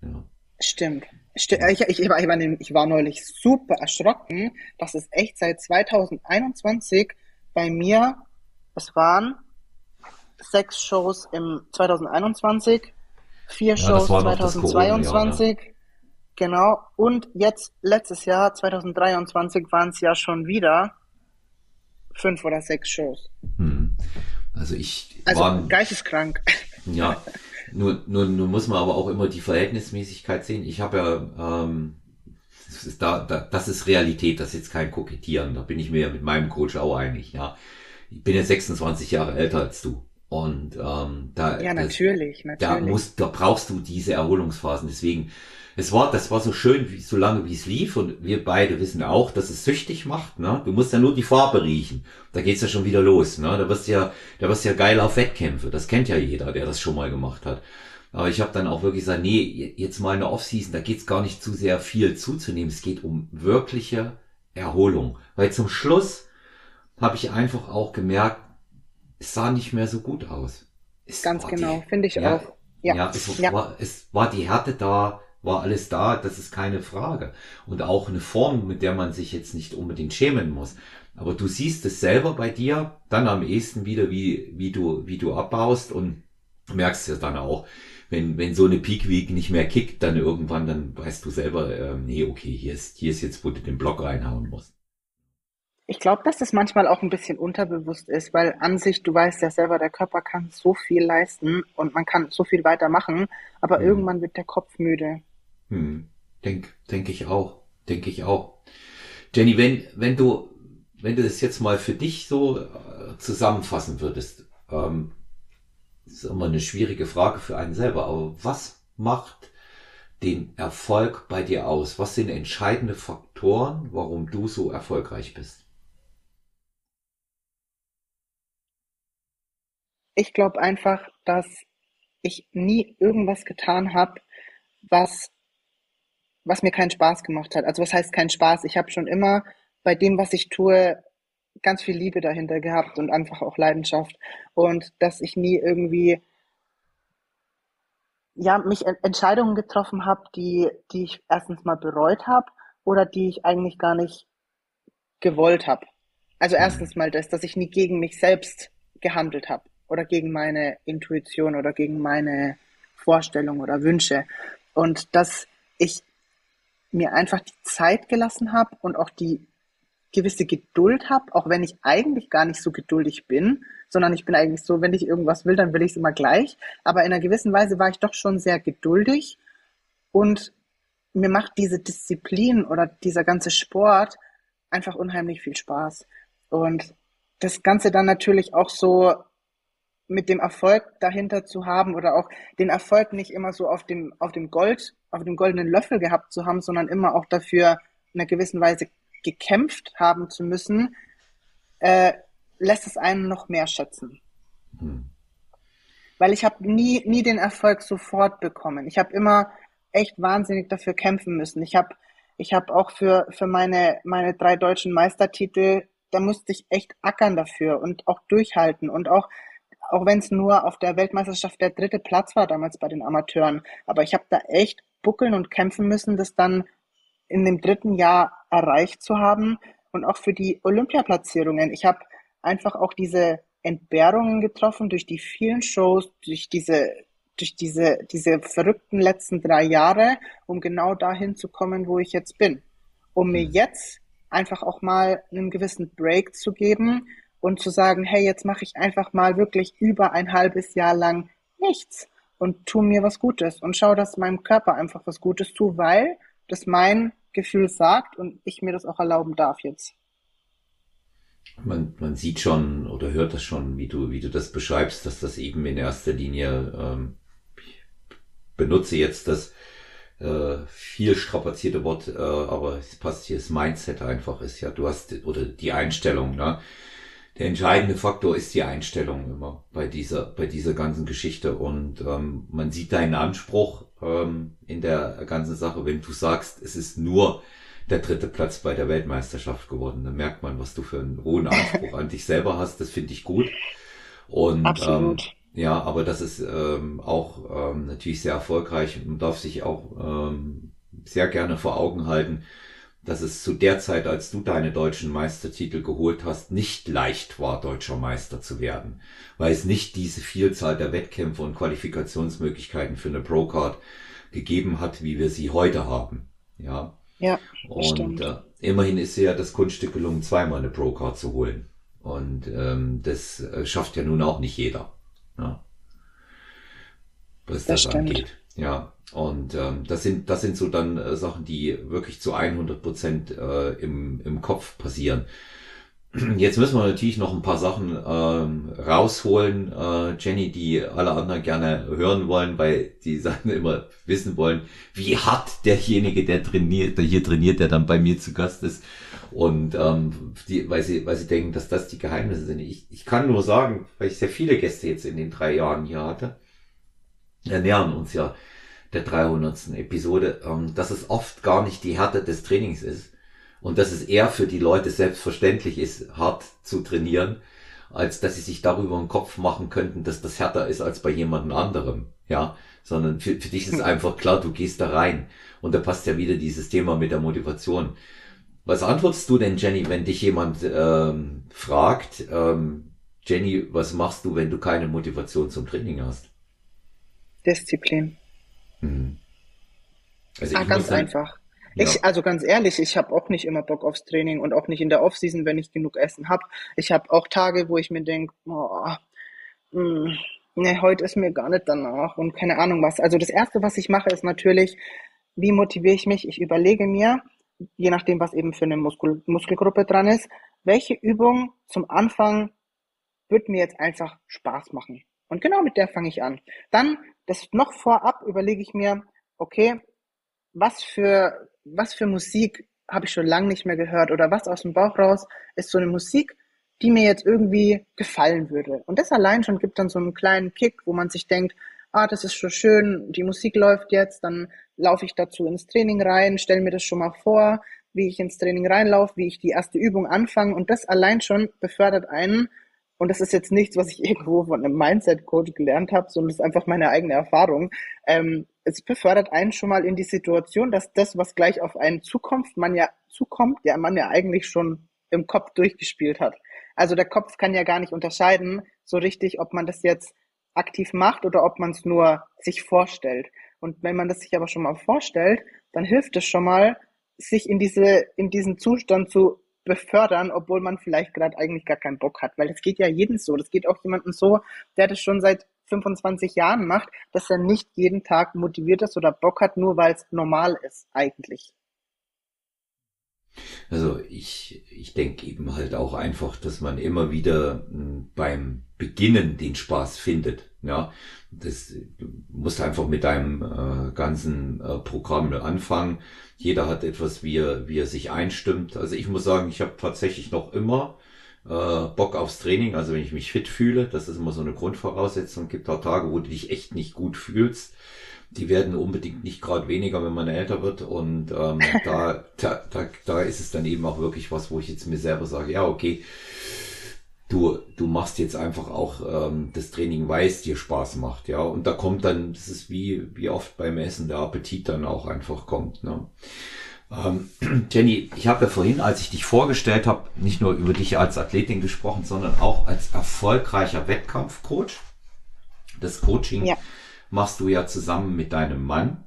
Ja. Stimmt. Sti- Ich, ich, ich, war, ich, war, neulich super erschrocken, dass es echt seit 2021 bei mir, es waren sechs Shows im 2021, vier Ja, Shows war noch das Corona-Jahr, 2022, genau, und jetzt letztes Jahr, 2023, waren es ja schon wieder fünf oder sechs Shows. Hm. Also ich Also war geisteskrank. Ja, nur, nur, nur muss man aber auch immer die Verhältnismäßigkeit sehen. Ich habe ja, ähm, das ist, da, da, das ist Realität, das ist jetzt kein Kokettieren. Da bin ich mir ja mit meinem Coach auch einig. Ja, ich bin ja 26 Jahre älter als du und ähm, da, Ja, das, natürlich, da natürlich. musst, da brauchst du diese Erholungsphasen. Deswegen, es war, das war so schön, wie, so lange wie es lief und wir beide wissen auch, dass es süchtig macht. Ne? Du musst ja nur die Farbe riechen. Da geht's ja schon wieder los. Ne? Da wirst du ja, da wirst du ja geil auf Wettkämpfe. Das kennt ja jeder, der das schon mal gemacht hat. Aber ich habe dann auch wirklich gesagt, nee, jetzt mal eine Offseason, da geht's gar nicht zu sehr viel zuzunehmen. Es geht um wirkliche Erholung. Weil zum Schluss habe ich einfach auch gemerkt, es sah nicht mehr so gut aus. Es Ganz genau, finde ich ja, auch. Ja, ja, es, ja. War, es war die Härte da, war alles da, das ist keine Frage. Und auch eine Form, mit der man sich jetzt nicht unbedingt schämen muss. Aber du siehst es selber bei dir, dann am ehesten wieder, wie, wie du, wie du abbaust und merkst ja dann auch, wenn, wenn so eine Peak Week nicht mehr kickt, dann irgendwann, dann weißt du selber, äh, nee, okay, hier ist, hier ist jetzt, wo du den Block reinhauen musst. Ich glaube, dass das manchmal auch ein bisschen unterbewusst ist, weil an sich, du weißt ja selber, der Körper kann so viel leisten und man kann so viel weitermachen, aber hm. irgendwann wird der Kopf müde. Hm. Denk, denke ich auch, denke ich auch. Jenny, wenn, wenn du, wenn du das jetzt mal für dich so äh, zusammenfassen würdest, ähm, ist immer eine schwierige Frage für einen selber, aber was macht den Erfolg bei dir aus? Was sind entscheidende Faktoren, warum du so erfolgreich bist? Ich glaube einfach, dass ich nie irgendwas getan habe, was, was mir keinen Spaß gemacht hat. Also was heißt kein Spaß? Ich habe schon immer bei dem, was ich tue, ganz viel Liebe dahinter gehabt und einfach auch Leidenschaft. Und dass ich nie irgendwie ja, mich Entscheidungen getroffen habe, die, die ich erstens mal bereut habe oder die ich eigentlich gar nicht gewollt habe. Also mhm. erstens mal das, dass ich nie gegen mich selbst gehandelt habe oder gegen meine Intuition oder gegen meine Vorstellung oder Wünsche. Und dass ich mir einfach die Zeit gelassen habe und auch die gewisse Geduld habe, auch wenn ich eigentlich gar nicht so geduldig bin, sondern ich bin eigentlich so, wenn ich irgendwas will, dann will ich es immer gleich. Aber in einer gewissen Weise war ich doch schon sehr geduldig und mir macht diese Disziplin oder dieser ganze Sport einfach unheimlich viel Spaß. Und das Ganze dann natürlich auch so mit dem Erfolg dahinter zu haben oder auch den Erfolg nicht immer so auf dem, auf dem Gold, auf dem goldenen Löffel gehabt zu haben, sondern immer auch dafür in einer gewissen Weise gekämpft haben zu müssen, äh, lässt es einen noch mehr schätzen. Hm. Weil ich habe nie, nie den Erfolg sofort bekommen. Ich habe immer echt wahnsinnig dafür kämpfen müssen. Ich habe ich hab auch für, für meine, meine drei deutschen Meistertitel, da musste ich echt ackern dafür und auch durchhalten und auch auch wenn es nur auf der Weltmeisterschaft der dritte Platz war damals bei den Amateuren. Aber ich habe da echt buckeln und kämpfen müssen, das dann in dem dritten Jahr erreicht zu haben und auch für die Olympiaplatzierungen. Ich habe einfach auch diese Entbehrungen getroffen durch die vielen Shows, durch diese durch diese, diese verrückten letzten drei Jahre, um genau dahin zu kommen, wo ich jetzt bin. Um mir mhm. jetzt einfach auch mal einen gewissen Break zu geben und zu sagen, hey, jetzt mache ich einfach mal wirklich über ein halbes Jahr lang nichts und tu mir was Gutes und schau, dass meinem Körper einfach was Gutes tu, weil das mein Gefühl sagt und ich mir das auch erlauben darf jetzt. Man, man sieht schon oder hört das schon, wie du, wie du das beschreibst, dass das eben in erster Linie, ähm, benutze jetzt das äh, viel strapazierte Wort, äh, aber es passt hier, das Mindset einfach ist ja, du hast, oder die Einstellung, ne? Der entscheidende Faktor ist die Einstellung immer bei dieser, bei dieser ganzen Geschichte. Und ähm, man sieht deinen Anspruch ähm, in der ganzen Sache, wenn du sagst, es ist nur der dritte Platz bei der Weltmeisterschaft geworden. Dann merkt man, was du für einen hohen Anspruch an dich selber hast. Das finde ich gut. Und Absolut. Ähm, ja, aber das ist ähm, auch ähm, natürlich sehr erfolgreich. Man darf sich auch ähm, sehr gerne vor Augen halten, dass es zu der Zeit, als du deine deutschen Meistertitel geholt hast, nicht leicht war, deutscher Meister zu werden, weil es nicht diese Vielzahl der Wettkämpfe und Qualifikationsmöglichkeiten für eine Pro-Card gegeben hat, wie wir sie heute haben. Ja. Ja. Und äh, immerhin ist ja das Kunststück gelungen, zweimal eine Pro-Card zu holen. Und ähm, das äh, schafft ja nun auch nicht jeder. Ja. Was das, das angeht. Ja. Und ähm, das sind das sind so dann äh, Sachen, die wirklich zu 100 Prozent äh, im im Kopf passieren. Jetzt müssen wir natürlich noch ein paar Sachen ähm, rausholen, äh, Jenny, die alle anderen gerne hören wollen, weil die Sachen immer wissen wollen, wie hart derjenige, der trainiert, der hier trainiert, der dann bei mir zu Gast ist. Und ähm, die, weil sie, weil sie denken, dass das die Geheimnisse sind. Ich, ich kann nur sagen, weil ich sehr viele Gäste jetzt in den drei Jahren hier hatte, ernähren uns ja der 300. Episode, ähm, dass es oft gar nicht die Härte des Trainings ist und dass es eher für die Leute selbstverständlich ist, hart zu trainieren als dass sie sich darüber einen Kopf machen könnten, dass das härter ist als bei jemandem anderem, ja, sondern für, für dich ist einfach klar, du gehst da rein und da passt ja wieder dieses Thema mit der Motivation. Was antwortest du denn, Jenny, wenn dich jemand ähm, fragt, ähm, Jenny, was machst du, wenn du keine Motivation zum Training hast? Disziplin. Mhm. Also ah, ganz einfach. Ja. Ich, also ganz ehrlich, ich habe auch nicht immer Bock aufs Training und auch nicht in der Offseason, wenn ich genug Essen habe. Ich habe auch Tage, wo ich mir denke, oh, hm, nee, heute ist mir gar nicht danach und keine Ahnung was. Also das Erste, was ich mache, ist natürlich, wie motiviere ich mich? Ich überlege mir, je nachdem, was eben für eine Muskel Muskelgruppe dran ist, welche Übung zum Anfang wird mir jetzt einfach Spaß machen. Und genau mit der fange ich an. Dann, das noch vorab, überlege ich mir, okay, was für, was für Musik habe ich schon lange nicht mehr gehört oder was aus dem Bauch raus ist so eine Musik, die mir jetzt irgendwie gefallen würde. Und das allein schon gibt dann so einen kleinen Kick, wo man sich denkt, ah, das ist schon schön, die Musik läuft jetzt, dann laufe ich dazu ins Training rein, stelle mir das schon mal vor, wie ich ins Training reinlaufe, wie ich die erste Übung anfange und das allein schon befördert einen. Und das ist jetzt nichts, was ich irgendwo von einem Mindset-Coach gelernt habe, sondern das ist einfach meine eigene Erfahrung. Ähm, es befördert einen schon mal in die Situation, dass das, was gleich auf einen zukommt, man ja zukommt, ja man ja eigentlich schon im Kopf durchgespielt hat. Also der Kopf kann ja gar nicht unterscheiden, so richtig, ob man das jetzt aktiv macht oder ob man es nur sich vorstellt. Und wenn man das sich aber schon mal vorstellt, dann hilft es schon mal, sich in diese, in diesen Zustand zu befördern, obwohl man vielleicht gerade eigentlich gar keinen Bock hat. Weil das geht ja jedem so. Das geht auch jemandem so, der das schon seit 25 Jahren macht, dass er nicht jeden Tag motiviert ist oder Bock hat, nur weil es normal ist eigentlich. Also ich, ich denke eben halt auch einfach, dass man immer wieder hm, beim Beginnen den Spaß findet. Ja, das du musst einfach mit deinem äh, ganzen äh, Programm anfangen. Jeder hat etwas, wie er, wie er sich einstimmt. Also ich muss sagen, ich habe tatsächlich noch immer äh, Bock aufs Training. Also wenn ich mich fit fühle, das ist immer so eine Grundvoraussetzung. Es gibt auch Tage, wo du dich echt nicht gut fühlst die werden unbedingt nicht gerade weniger, wenn man älter wird. Und ähm, da, da, da, da ist es dann eben auch wirklich was, wo ich jetzt mir selber sage, ja, okay, du, du machst jetzt einfach auch ähm, das Training, weil es dir Spaß macht, ja. Und da kommt dann, das ist wie, wie oft beim Essen, der Appetit dann auch einfach kommt. Ne? Ähm, Jenny, ich habe ja vorhin, als ich dich vorgestellt habe, nicht nur über dich als Athletin gesprochen, sondern auch als erfolgreicher Wettkampfcoach. Das Coaching ja machst du ja zusammen mit deinem Mann,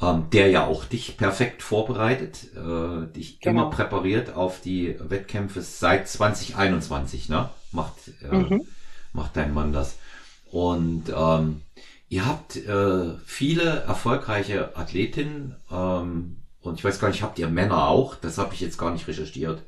ähm, der ja auch dich perfekt vorbereitet, äh, dich genau. immer präpariert auf die Wettkämpfe seit 2021, ne? Macht, äh, mhm. macht dein Mann das. Und ähm, ihr habt äh, viele erfolgreiche Athletinnen ähm, und ich weiß gar nicht, habt ihr Männer auch? Das habe ich jetzt gar nicht recherchiert.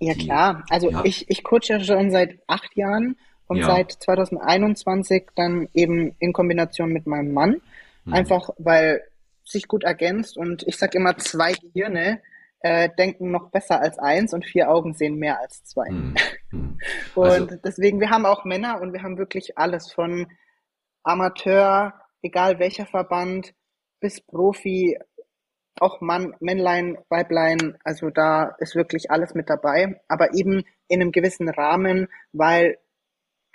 Ja die, klar, also ja. ich, ich coache ja schon seit acht Jahren und ja. seit 2021 dann eben in Kombination mit meinem Mann. Mhm. Einfach weil sich gut ergänzt und ich sage immer, zwei Gehirne äh, denken noch besser als eins und vier Augen sehen mehr als zwei. Mhm. Mhm. Also. Und deswegen, wir haben auch Männer und wir haben wirklich alles von Amateur, egal welcher Verband, bis Profi, auch Mann, Männlein, Weiblein, also da ist wirklich alles mit dabei, aber eben in einem gewissen Rahmen, weil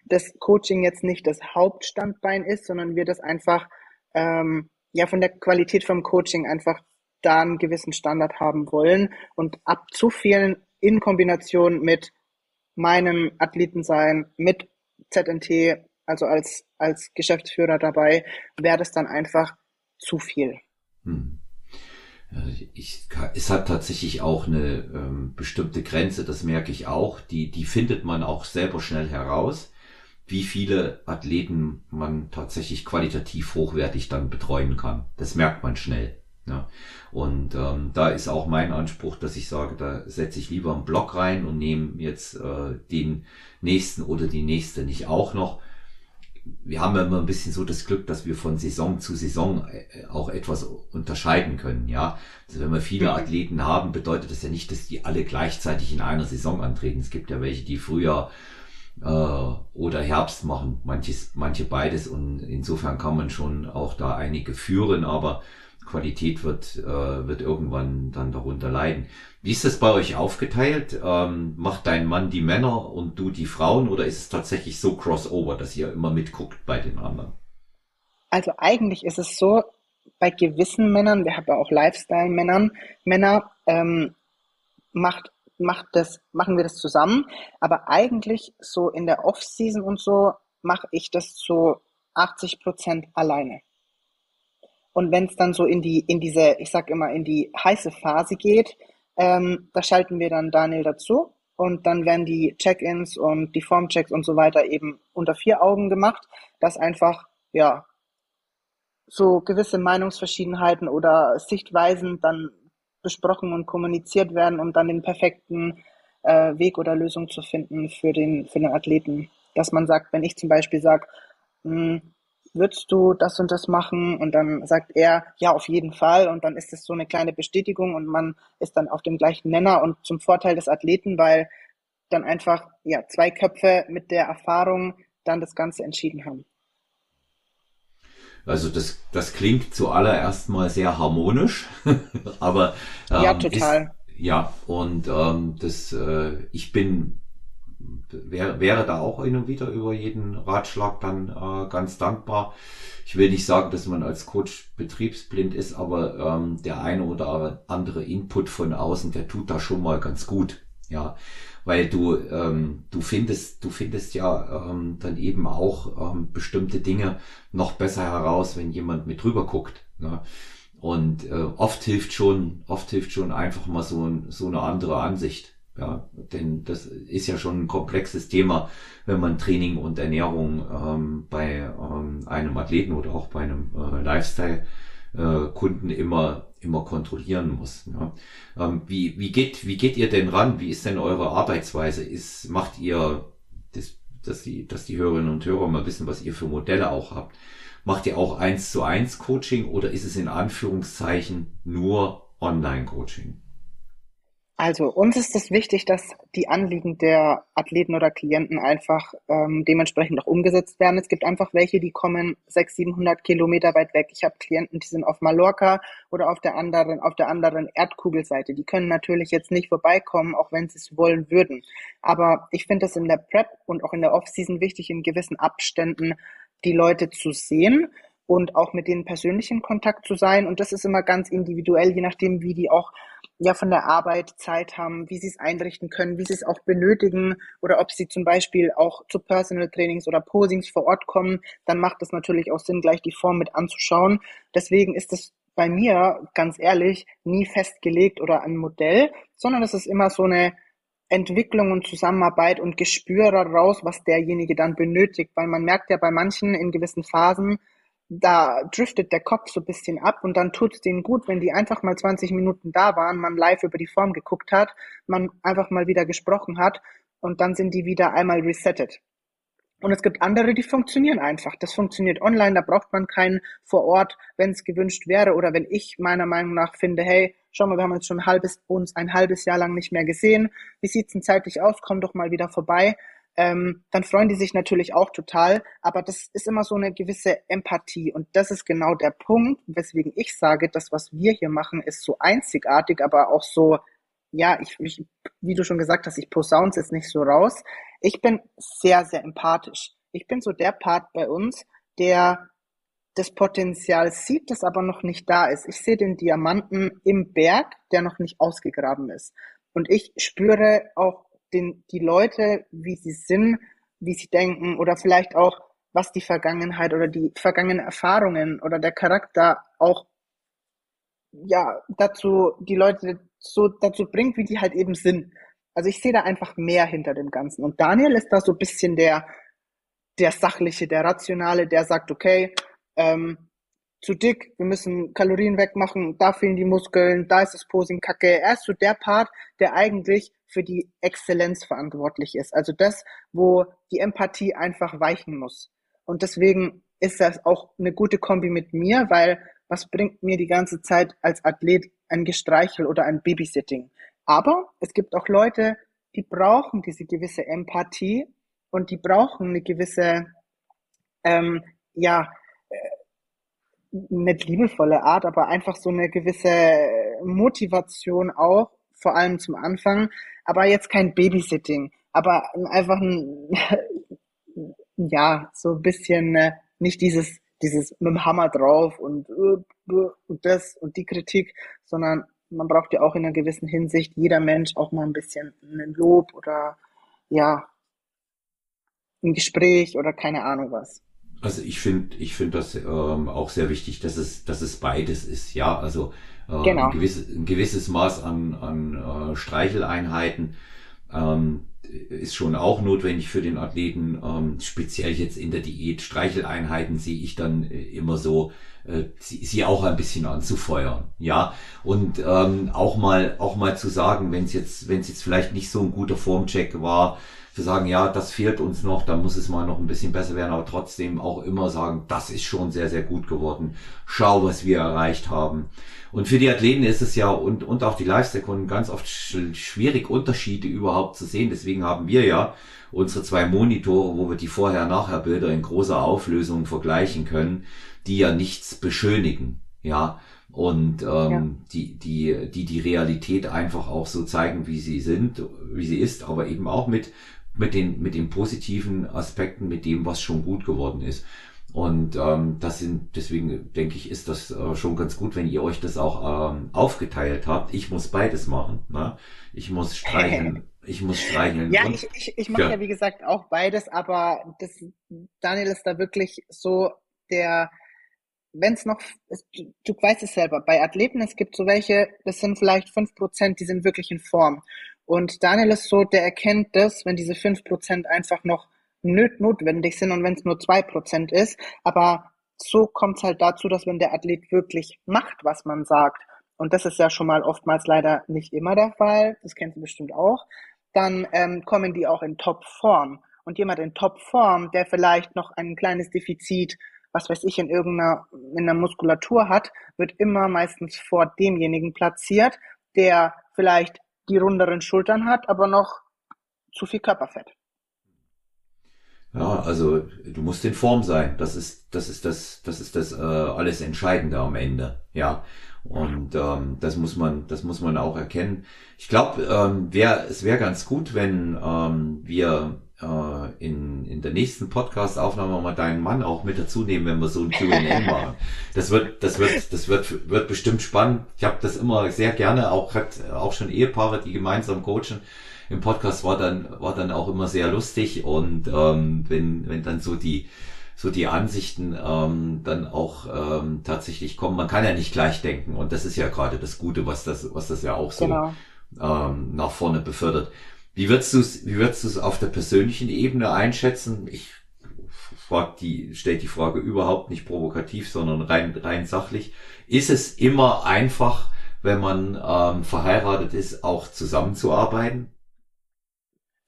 das Coaching jetzt nicht das Hauptstandbein ist, sondern wir das einfach ähm, ja von der Qualität vom Coaching einfach da einen gewissen Standard haben wollen und ab zu vielen in Kombination mit meinem Athletensein, mit ZNT, also als, als Geschäftsführer dabei, wäre das dann einfach zu viel. Hm. Ich, es hat tatsächlich auch eine ähm, bestimmte Grenze, das merke ich auch. Die, die findet man auch selber schnell heraus wie viele Athleten man tatsächlich qualitativ hochwertig dann betreuen kann. Das merkt man schnell. Ja. Und ähm, da ist auch mein Anspruch, dass ich sage, da setze ich lieber einen Block rein und nehme jetzt äh, den nächsten oder die nächste nicht auch noch. Wir haben ja immer ein bisschen so das Glück, dass wir von Saison zu Saison äh, auch etwas unterscheiden können. Ja, also wenn wir viele. Athleten haben, bedeutet das ja nicht, dass die alle gleichzeitig in einer Saison antreten. Es gibt ja welche, die früher äh, oder Herbst machen, manches, manche beides und insofern kann man schon auch da einige führen, aber Qualität wird, äh, wird irgendwann dann darunter leiden. Wie ist das bei euch aufgeteilt? Ähm, macht dein Mann die Männer und du die Frauen oder ist es tatsächlich so crossover, dass ihr immer mitguckt bei den anderen? Also eigentlich ist es so, bei gewissen Männern, wir haben ja auch Lifestyle-Männern, Männer, ähm, macht, macht das, machen wir das zusammen. Aber eigentlich so in der Off-Season und so mache ich das zu 80 Prozent alleine. Und wenn es dann so in die, in diese, ich sag immer, in die heiße Phase geht, ähm, da schalten wir dann Daniel dazu und dann werden die Check-ins und die Formchecks und so weiter eben unter vier Augen gemacht, dass einfach, ja, so gewisse Meinungsverschiedenheiten oder Sichtweisen dann besprochen und kommuniziert werden, um dann den perfekten äh, Weg oder Lösung zu finden für den, für den Athleten. Dass man sagt, wenn ich zum Beispiel sage, hm, würdest du das und das machen? Und dann sagt er, ja, auf jeden Fall. Und dann ist es so eine kleine Bestätigung und man ist dann auf dem gleichen Nenner und zum Vorteil des Athleten, weil dann einfach, ja, zwei Köpfe mit der Erfahrung dann das Ganze entschieden haben. Also das, das klingt zuallererst mal sehr harmonisch, aber ähm, ja, total. Ist, ja, und ähm, das, äh, ich bin wäre, wäre da auch hin und wieder über jeden Ratschlag dann äh, ganz dankbar. Ich will nicht sagen, dass man als Coach betriebsblind ist, aber ähm, der eine oder andere Input von außen, der tut da schon mal ganz gut. Ja, weil du ähm, du findest du findest ja ähm, dann eben auch ähm, bestimmte Dinge noch besser heraus, wenn jemand mit drüber guckt. Ne? Und äh, oft hilft schon oft hilft schon einfach mal so so eine andere Ansicht. Ja, denn das ist ja schon ein komplexes Thema, wenn man Training und Ernährung ähm, bei ähm, einem Athleten oder auch bei einem äh, Lifestyle-Kunden äh, immer immer kontrollieren muss. Ja. Ähm, wie, wie, geht, wie geht ihr denn ran? Wie ist denn eure Arbeitsweise? Ist, macht ihr, das, dass, die, dass die Hörerinnen und Hörer mal wissen, was ihr für Modelle auch habt? Macht ihr auch eins zu eins Coaching oder ist es in Anführungszeichen nur Online-Coaching? Also uns ist es wichtig, dass die Anliegen der Athleten oder Klienten einfach ähm, dementsprechend auch umgesetzt werden. Es gibt einfach welche, die kommen 600, 700 Kilometer weit weg. Ich habe Klienten, die sind auf Mallorca oder auf der anderen, auf der anderen Erdkugelseite. Die können natürlich jetzt nicht vorbeikommen, auch wenn sie es wollen würden. Aber ich finde es in der Prep und auch in der Off-Season wichtig, in gewissen Abständen die Leute zu sehen und auch mit denen persönlich in Kontakt zu sein. Und das ist immer ganz individuell, je nachdem, wie die auch ja von der Arbeit Zeit haben, wie sie es einrichten können, wie sie es auch benötigen oder ob sie zum Beispiel auch zu Personal Trainings oder Posings vor Ort kommen, dann macht es natürlich auch Sinn, gleich die Form mit anzuschauen. Deswegen ist es bei mir, ganz ehrlich, nie festgelegt oder ein Modell, sondern es ist immer so eine Entwicklung und Zusammenarbeit und Gespür daraus, was derjenige dann benötigt, weil man merkt ja bei manchen in gewissen Phasen, da driftet der Kopf so ein bisschen ab und dann tut es denen gut, wenn die einfach mal 20 Minuten da waren, man live über die Form geguckt hat, man einfach mal wieder gesprochen hat und dann sind die wieder einmal resettet. Und es gibt andere, die funktionieren einfach. Das funktioniert online, da braucht man keinen vor Ort, wenn es gewünscht wäre oder wenn ich meiner Meinung nach finde, hey, schau mal, wir haben uns schon ein halbes, uns ein halbes Jahr lang nicht mehr gesehen. Wie sieht's denn zeitlich aus? Komm doch mal wieder vorbei ähm, dann freuen die sich natürlich auch total. Aber das ist immer so eine gewisse Empathie. Und das ist genau der Punkt, weswegen ich sage, das, was wir hier machen, ist so einzigartig, aber auch so, ja, ich, ich wie du schon gesagt hast, ich posaune es jetzt nicht so raus. Ich bin sehr, sehr empathisch. Ich bin so der Part bei uns, der das Potenzial sieht, das aber noch nicht da ist. Ich sehe den Diamanten im Berg, der noch nicht ausgegraben ist. Und ich spüre auch den, die Leute, wie sie sind, wie sie denken oder vielleicht auch, was die Vergangenheit oder die vergangenen Erfahrungen oder der Charakter auch ja dazu die Leute so dazu bringt, wie die halt eben sind. Also ich sehe da einfach mehr hinter dem Ganzen. Und Daniel ist da so ein bisschen der der sachliche, der rationale, der sagt, okay, ähm, zu dick, wir müssen Kalorien wegmachen, da fehlen die Muskeln, da ist das Posing kacke. Er ist so der Part, der eigentlich für die Exzellenz verantwortlich ist. Also das, wo die Empathie einfach weichen muss. Und deswegen ist das auch eine gute Kombi mit mir, weil was bringt mir die ganze Zeit als Athlet ein Gestreichel oder ein Babysitting? Aber es gibt auch Leute, die brauchen diese gewisse Empathie und die brauchen eine gewisse, ähm, ja, nicht liebevolle Art, aber einfach so eine gewisse Motivation auch, vor allem zum Anfang, aber jetzt kein Babysitting, aber einfach ein, ja, so ein bisschen äh, nicht dieses, dieses mit dem Hammer drauf und, äh, und das und die Kritik, sondern man braucht ja auch in einer gewissen Hinsicht jeder Mensch auch mal ein bisschen ein Lob oder ja, ein Gespräch oder keine Ahnung was. Also ich finde, ich finde das ähm, auch sehr wichtig, dass es, dass es beides ist. Ja, also äh, genau. ein, gewisses, ein gewisses Maß an, an äh, Streicheleinheiten ähm, ist schon auch notwendig für den Athleten. Ähm, speziell jetzt in der Diät Streicheleinheiten sehe ich dann äh, immer so, äh, sie, sie auch ein bisschen anzufeuern, ja und ähm, auch mal auch mal zu sagen, wenn es jetzt wenn es jetzt vielleicht nicht so ein guter Formcheck war zu sagen, ja, das fehlt uns noch, da muss es mal noch ein bisschen besser werden, aber trotzdem auch immer sagen, das ist schon sehr, sehr gut geworden. Schau, was wir erreicht haben. Und für die Athleten ist es ja und, und auch die Lifestyle-Kunden ganz oft schwierig, Unterschiede überhaupt zu sehen. Deswegen haben wir ja unsere zwei Monitore, wo wir die Vorher-Nachher-Bilder in großer Auflösung vergleichen können, die ja nichts beschönigen. Ja, und ähm, ja. die, die, die die Realität einfach auch so zeigen, wie sie sind, wie sie ist, aber eben auch mit mit den, mit den positiven Aspekten, mit dem, was schon gut geworden ist. Und ähm, das sind, deswegen denke ich, ist das äh, schon ganz gut, wenn ihr euch das auch ähm, aufgeteilt habt. Ich muss beides machen. Ne? Ich muss streicheln. ich muss streicheln. Ja, ich, ich, ich mache ja. ja, wie gesagt, auch beides, aber das, Daniel ist da wirklich so der, wenn es noch, du, du weißt es selber, bei Athleten, es gibt so welche, das sind vielleicht fünf Prozent, die sind wirklich in Form. Und Daniel ist so, der erkennt das, wenn diese fünf Prozent einfach noch notwendig sind und wenn es nur zwei Prozent ist. Aber so kommt es halt dazu, dass wenn der Athlet wirklich macht, was man sagt, und das ist ja schon mal oftmals leider nicht immer der Fall, das kennt ihr bestimmt auch, dann ähm, kommen die auch in Topform. Und jemand in Topform, der vielleicht noch ein kleines Defizit, was weiß ich, in irgendeiner in der Muskulatur hat, wird immer meistens vor demjenigen platziert, der vielleicht die runderen Schultern hat, aber noch zu viel Körperfett. Ja, also du musst in Form sein. Das ist das ist das das ist das äh, alles Entscheidende am Ende. Ja. Und ähm, das muss man das muss man auch erkennen. Ich glaube, ähm, wär, es wäre ganz gut, wenn ähm, wir äh, in, in der nächsten Podcast-Aufnahme mal deinen Mann auch mit dazu nehmen, wenn wir so ein Q&A machen. Das wird, das wird, das wird, wird bestimmt spannend. Ich habe das immer sehr gerne, auch hat auch schon Ehepaare, die gemeinsam coachen. Im Podcast war dann, war dann auch immer sehr lustig und ähm, wenn, wenn dann so die so die Ansichten ähm, dann auch ähm, tatsächlich kommen. Man kann ja nicht gleich denken und das ist ja gerade das Gute, was das, was das ja auch so genau. ähm, nach vorne befördert. Wie würdest du es, wie würdest du es auf der persönlichen Ebene einschätzen? Ich frag die, stellt die Frage überhaupt nicht provokativ, sondern rein, rein sachlich. Ist es immer einfach, wenn man ähm, verheiratet ist, auch zusammenzuarbeiten?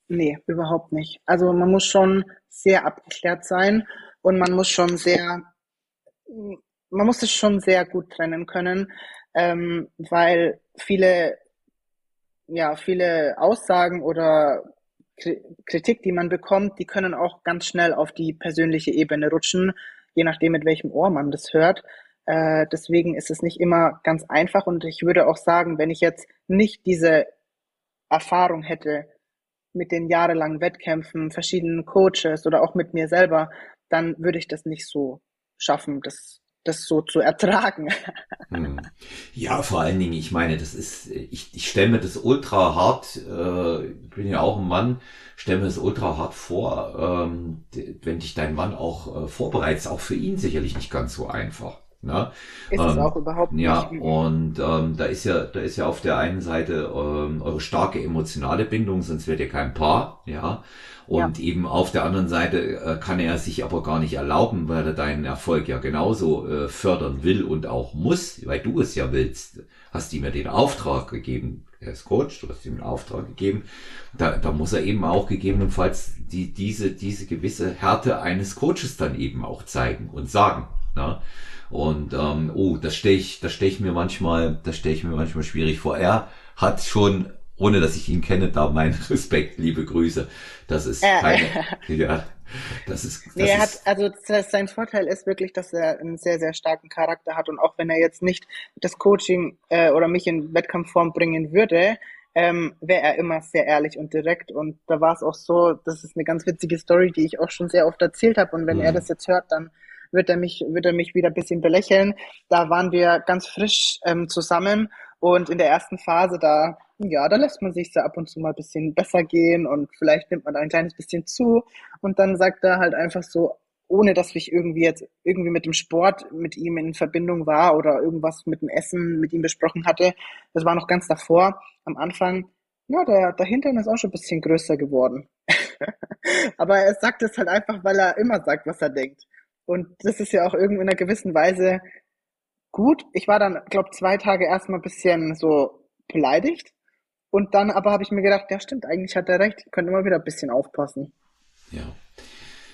Nee, überhaupt nicht. Also man muss schon sehr abgeklärt sein und man muss schon sehr, man muss es schon sehr gut trennen können, ähm, weil viele ja, viele Aussagen oder Kritik, die man bekommt, die können auch ganz schnell auf die persönliche Ebene rutschen, je nachdem, mit welchem Ohr man das hört. Äh, deswegen ist es nicht immer ganz einfach und ich würde auch sagen, wenn ich jetzt nicht diese Erfahrung hätte mit den jahrelangen Wettkämpfen, verschiedenen Coaches oder auch mit mir selber, dann würde ich das nicht so schaffen, das das so zu ertragen. Hm. Ja, vor allen Dingen, ich meine, das ist, ich, ich stelle mir das ultra hart, äh, ich bin ja auch ein Mann, stelle mir das ultra hart vor, ähm, wenn dich dein Mann auch äh, vorbereitet, auch für ihn sicherlich nicht ganz so einfach. Ne? Ist ähm, auch überhaupt nicht. Ja, und ähm, da ist ja, da ist ja auf der einen Seite ähm, eure starke emotionale Bindung, sonst wärt ihr kein Paar, ja. Und ja. eben auf der anderen Seite äh, kann er sich aber gar nicht erlauben, weil er deinen Erfolg ja genauso äh, fördern will und auch muss, weil du es ja willst. Hast ihm ja den Auftrag gegeben, er ist Coach, du hast ihm den Auftrag gegeben. Da, da muss er eben auch gegebenenfalls die, diese, diese gewisse Härte eines Coaches dann eben auch zeigen und sagen. Ne? Und ähm, oh, das stelle ich, das ich mir manchmal, das stelle ich mir manchmal schwierig vor. Er hat schon ohne dass ich ihn kenne, da mein Respekt, liebe Grüße. Das ist keine, ja, das ist. Das nee, er hat, also das, sein Vorteil ist wirklich, dass er einen sehr, sehr starken Charakter hat und auch wenn er jetzt nicht das Coaching äh, oder mich in Wettkampfform bringen würde, ähm, wäre er immer sehr ehrlich und direkt. Und da war es auch so, das ist eine ganz witzige Story, die ich auch schon sehr oft erzählt habe. Und wenn mhm. er das jetzt hört, dann wird er mich, wird er mich wieder ein bisschen belächeln. Da waren wir ganz frisch ähm, zusammen und in der ersten Phase da, ja, da lässt man sich so ab und zu mal ein bisschen besser gehen und vielleicht nimmt man da ein kleines bisschen zu. Und dann sagt er halt einfach so, ohne dass ich irgendwie jetzt irgendwie mit dem Sport mit ihm in Verbindung war oder irgendwas mit dem Essen mit ihm besprochen hatte. Das war noch ganz davor, am Anfang. Ja, der, der Hintern ist auch schon ein bisschen größer geworden. Aber er sagt es halt einfach, weil er immer sagt, was er denkt. Und das ist ja auch irgendwie in einer gewissen Weise gut. Ich war dann, glaube zwei Tage erstmal ein bisschen so beleidigt. Und dann aber habe ich mir gedacht, ja stimmt, eigentlich hat er recht. Ich könnte immer wieder ein bisschen aufpassen. Ja.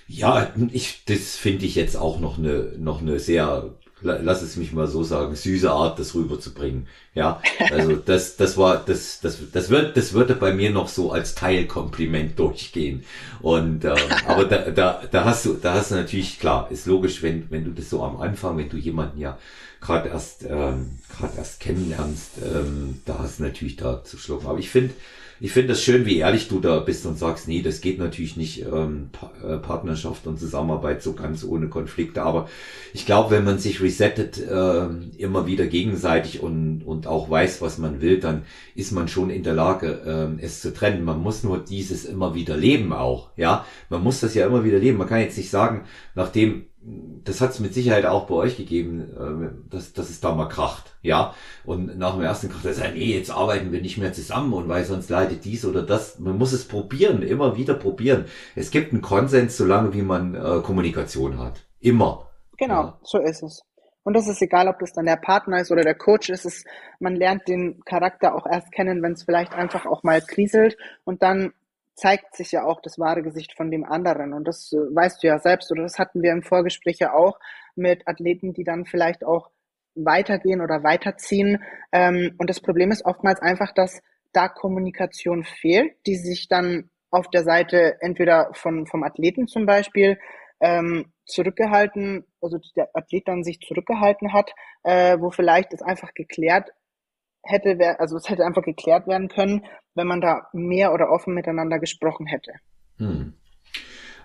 Ja, ich, das finde ich jetzt auch noch eine, noch eine sehr, lass es mich mal so sagen, süße Art, das rüberzubringen. Ja, also das, das war, das, das, das wird, das würde bei mir noch so als Teilkompliment durchgehen. Und, äh, aber da, da, da hast du, da hast du natürlich, klar, ist logisch, wenn, wenn du das so am Anfang, wenn du jemanden ja gerade erst, ähm, gerade erst kennenlernst, ähm, da hast du natürlich da zu schlucken. Aber ich finde, ich finde es schön, wie ehrlich du da bist und sagst, nee, das geht natürlich nicht, ähm, pa äh, Partnerschaft und Zusammenarbeit so ganz ohne Konflikte. Aber ich glaube, wenn man sich resettet, äh, immer wieder gegenseitig und, und auch weiß, was man will, dann ist man schon in der Lage, äh, es zu trennen. Man muss nur dieses immer wieder leben auch, ja. Man muss das ja immer wieder leben. Man kann jetzt nicht sagen, nachdem das hat es mit Sicherheit auch bei euch gegeben, äh, dass, dass es da mal kracht, ja. Und nach dem ersten Krach, da sagt, nee, jetzt arbeiten wir nicht mehr zusammen und weil sonst leidet dies oder das. Man muss es probieren, immer wieder probieren. Es gibt einen Konsens, solange wie man äh, Kommunikation hat. Immer. Genau, ja. so ist es. Und das ist egal, ob das dann der Partner ist oder der Coach ist. Es, man lernt den Charakter auch erst kennen, wenn es vielleicht einfach auch mal kriselt. Und dann zeigt sich ja auch das wahre Gesicht von dem anderen. Und das äh, weißt du ja selbst, oder das hatten wir im Vorgespräch ja auch mit Athleten, die dann vielleicht auch weitergehen oder weiterziehen. Ähm, und das Problem ist oftmals einfach, dass da Kommunikation fehlt, die sich dann auf der Seite entweder von, vom Athleten zum Beispiel ähm, zurückgehalten, also der Athlet dann sich zurückgehalten hat, äh, wo vielleicht es einfach geklärt hätte, also es hätte einfach geklärt werden können, wenn man da mehr oder offen miteinander gesprochen hätte. Hm.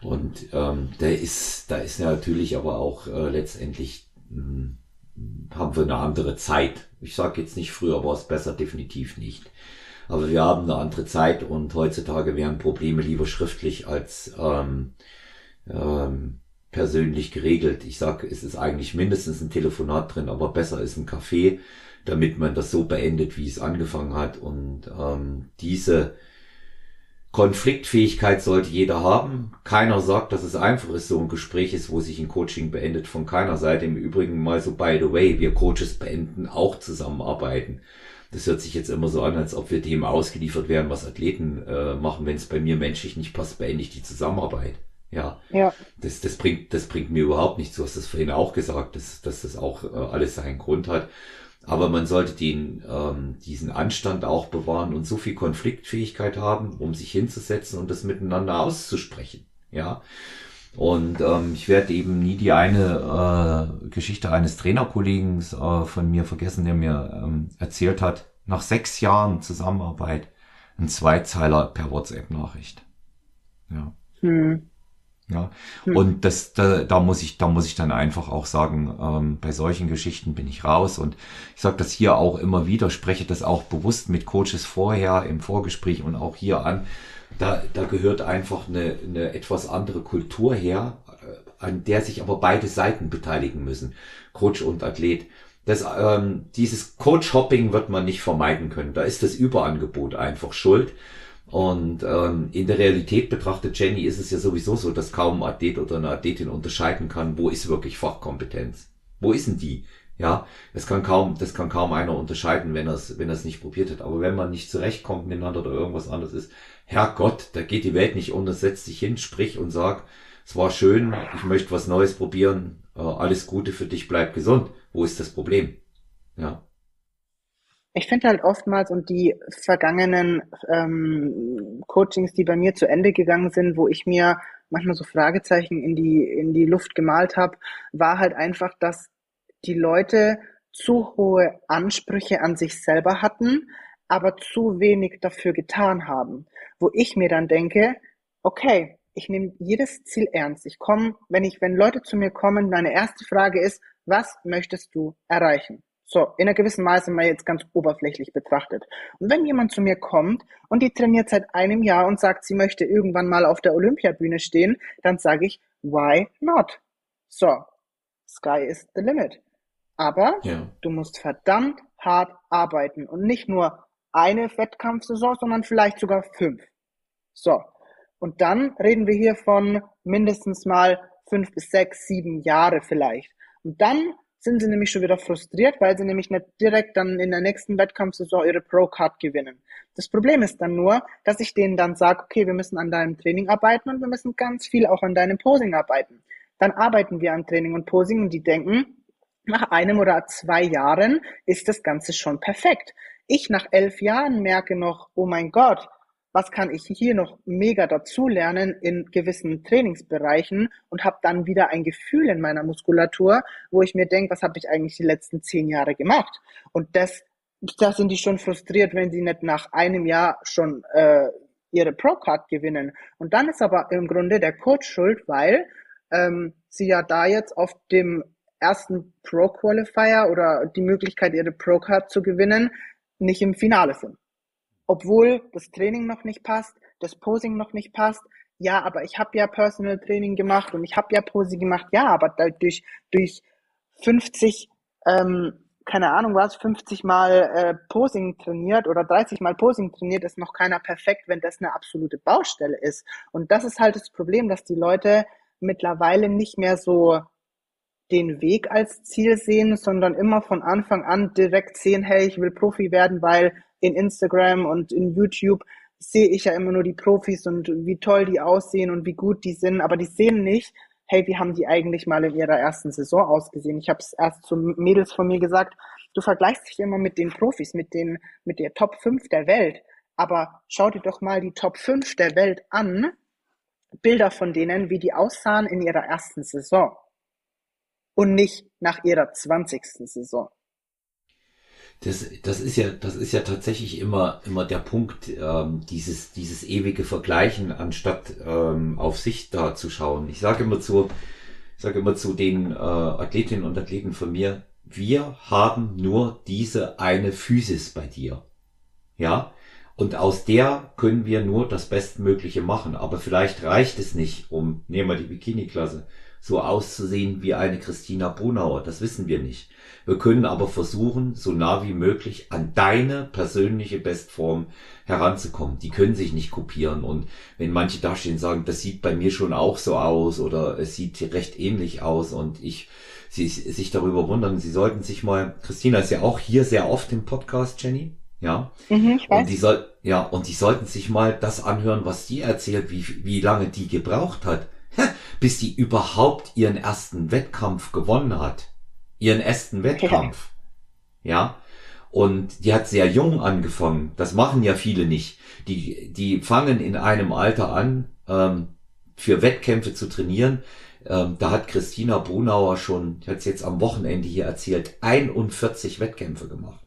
Und ähm, der ist, da ist natürlich aber auch äh, letztendlich mh, hm, haben wir eine andere Zeit. Ich sage jetzt nicht früher war es besser, definitiv nicht. Aber wir haben eine andere Zeit und heutzutage werden Probleme lieber schriftlich als ähm, ähm, persönlich geregelt. Ich sage, es ist eigentlich mindestens ein Telefonat drin, aber besser ist ein Kaffee damit man das so beendet, wie es angefangen hat. Und ähm, diese Konfliktfähigkeit sollte jeder haben. Keiner sagt, dass es einfach ist, so ein Gespräch ist, wo sich ein Coaching beendet, von keiner Seite. Im Übrigen mal so, by the way, wir Coaches beenden auch Zusammenarbeiten. Das hört sich jetzt immer so an, als ob wir dem ausgeliefert wären, was Athleten äh, machen. Wenn es bei mir menschlich nicht passt, beende ich die Zusammenarbeit. Ja, ja. Das, das, bringt, das bringt mir überhaupt nichts. Du hast das vorhin auch gesagt, dass, dass das auch äh, alles seinen Grund hat. Aber man sollte den, ähm, diesen Anstand auch bewahren und so viel Konfliktfähigkeit haben, um sich hinzusetzen und das miteinander auszusprechen. Ja. Und ähm, ich werde eben nie die eine äh, Geschichte eines Trainerkollegen äh, von mir vergessen, der mir ähm, erzählt hat, nach sechs Jahren Zusammenarbeit ein Zweizeiler per WhatsApp-Nachricht. Ja. Hm. Ja, hm. und das, da, da muss ich, da muss ich dann einfach auch sagen, ähm, bei solchen Geschichten bin ich raus und ich sage das hier auch immer wieder, spreche das auch bewusst mit Coaches vorher im Vorgespräch und auch hier an. Da, da gehört einfach eine, eine etwas andere Kultur her, äh, an der sich aber beide Seiten beteiligen müssen, Coach und Athlet. Das, ähm, dieses Coach-Hopping wird man nicht vermeiden können. Da ist das Überangebot einfach schuld. Und ähm, in der Realität betrachtet Jenny ist es ja sowieso so, dass kaum ein Athlet oder eine Athletin unterscheiden kann, wo ist wirklich Fachkompetenz. Wo ist denn die? Ja, das kann kaum, das kann kaum einer unterscheiden, wenn er es, wenn es nicht probiert hat. Aber wenn man nicht zurechtkommt miteinander oder irgendwas anderes ist, Herrgott, da geht die Welt nicht unter, setz dich hin, sprich und sag, es war schön, ich möchte was Neues probieren, äh, alles Gute für dich, bleib gesund. Wo ist das Problem? Ja. Ich finde halt oftmals und die vergangenen ähm, Coachings, die bei mir zu Ende gegangen sind, wo ich mir manchmal so Fragezeichen in die, in die Luft gemalt habe, war halt einfach, dass die Leute zu hohe Ansprüche an sich selber hatten, aber zu wenig dafür getan haben. Wo ich mir dann denke, okay, ich nehme jedes Ziel ernst. Ich komme, wenn ich, wenn Leute zu mir kommen, meine erste Frage ist, was möchtest du erreichen? So, in einer gewissen Maße mal jetzt ganz oberflächlich betrachtet. Und wenn jemand zu mir kommt und die trainiert seit einem Jahr und sagt, sie möchte irgendwann mal auf der Olympiabühne stehen, dann sage ich, why not? So, sky is the limit. Aber ja. du musst verdammt hart arbeiten und nicht nur eine Wettkampfsaison, sondern vielleicht sogar fünf. So. Und dann reden wir hier von mindestens mal fünf bis sechs, sieben Jahre vielleicht. Und dann sind sie nämlich schon wieder frustriert, weil sie nämlich nicht direkt dann in der nächsten Wettkampfsaison ihre Pro-Card gewinnen. Das Problem ist dann nur, dass ich denen dann sage, okay, wir müssen an deinem Training arbeiten und wir müssen ganz viel auch an deinem Posing arbeiten. Dann arbeiten wir an Training und Posing und die denken, nach einem oder zwei Jahren ist das Ganze schon perfekt. Ich nach elf Jahren merke noch, oh mein Gott, was kann ich hier noch mega dazulernen in gewissen Trainingsbereichen und habe dann wieder ein Gefühl in meiner Muskulatur, wo ich mir denke, was habe ich eigentlich die letzten zehn Jahre gemacht? Und das, da sind die schon frustriert, wenn sie nicht nach einem Jahr schon äh, ihre Pro-Card gewinnen. Und dann ist aber im Grunde der Coach schuld, weil ähm, sie ja da jetzt auf dem ersten Pro-Qualifier oder die Möglichkeit, ihre Pro-Card zu gewinnen, nicht im Finale sind obwohl das Training noch nicht passt, das Posing noch nicht passt. Ja, aber ich habe ja Personal Training gemacht und ich habe ja Posing gemacht. Ja, aber durch, durch 50, ähm, keine Ahnung was, 50 Mal äh, Posing trainiert oder 30 Mal Posing trainiert, ist noch keiner perfekt, wenn das eine absolute Baustelle ist. Und das ist halt das Problem, dass die Leute mittlerweile nicht mehr so den Weg als Ziel sehen, sondern immer von Anfang an direkt sehen, hey, ich will Profi werden, weil in Instagram und in YouTube sehe ich ja immer nur die Profis und wie toll die aussehen und wie gut die sind, aber die sehen nicht, hey, wie haben die eigentlich mal in ihrer ersten Saison ausgesehen? Ich habe es erst zu Mädels von mir gesagt, du vergleichst dich immer mit den Profis, mit den mit der Top 5 der Welt, aber schau dir doch mal die Top 5 der Welt an, Bilder von denen, wie die aussahen in ihrer ersten Saison und nicht nach ihrer 20. Saison. Das, das ist ja, das ist ja tatsächlich immer, immer der Punkt, ähm, dieses, dieses ewige Vergleichen, anstatt ähm, auf sich da zu schauen. Ich sage immer zu, ich sage immer zu den äh, Athletinnen und Athleten von mir, wir haben nur diese eine Physis bei dir. Ja? Und aus der können wir nur das Bestmögliche machen. Aber vielleicht reicht es nicht, um, nehmen wir die Bikini-Klasse, so auszusehen wie eine Christina Brunauer. Das wissen wir nicht. Wir können aber versuchen, so nah wie möglich an deine persönliche Bestform heranzukommen. Die können sich nicht kopieren. Und wenn manche dastehen und sagen, das sieht bei mir schon auch so aus oder es sieht recht ähnlich aus und ich sie sich darüber wundern, sie sollten sich mal, Christina ist ja auch hier sehr oft im Podcast, Jenny. Ja. Mhm. Und die soll, ja, und die sollten sich mal das anhören, was die erzählt, wie, wie lange die gebraucht hat, bis die überhaupt ihren ersten Wettkampf gewonnen hat. Ihren ersten Wettkampf. Ja. Und die hat sehr jung angefangen. Das machen ja viele nicht. Die, die fangen in einem Alter an, ähm, für Wettkämpfe zu trainieren. Ähm, da hat Christina Brunauer schon, ich hat jetzt am Wochenende hier erzählt, 41 Wettkämpfe gemacht.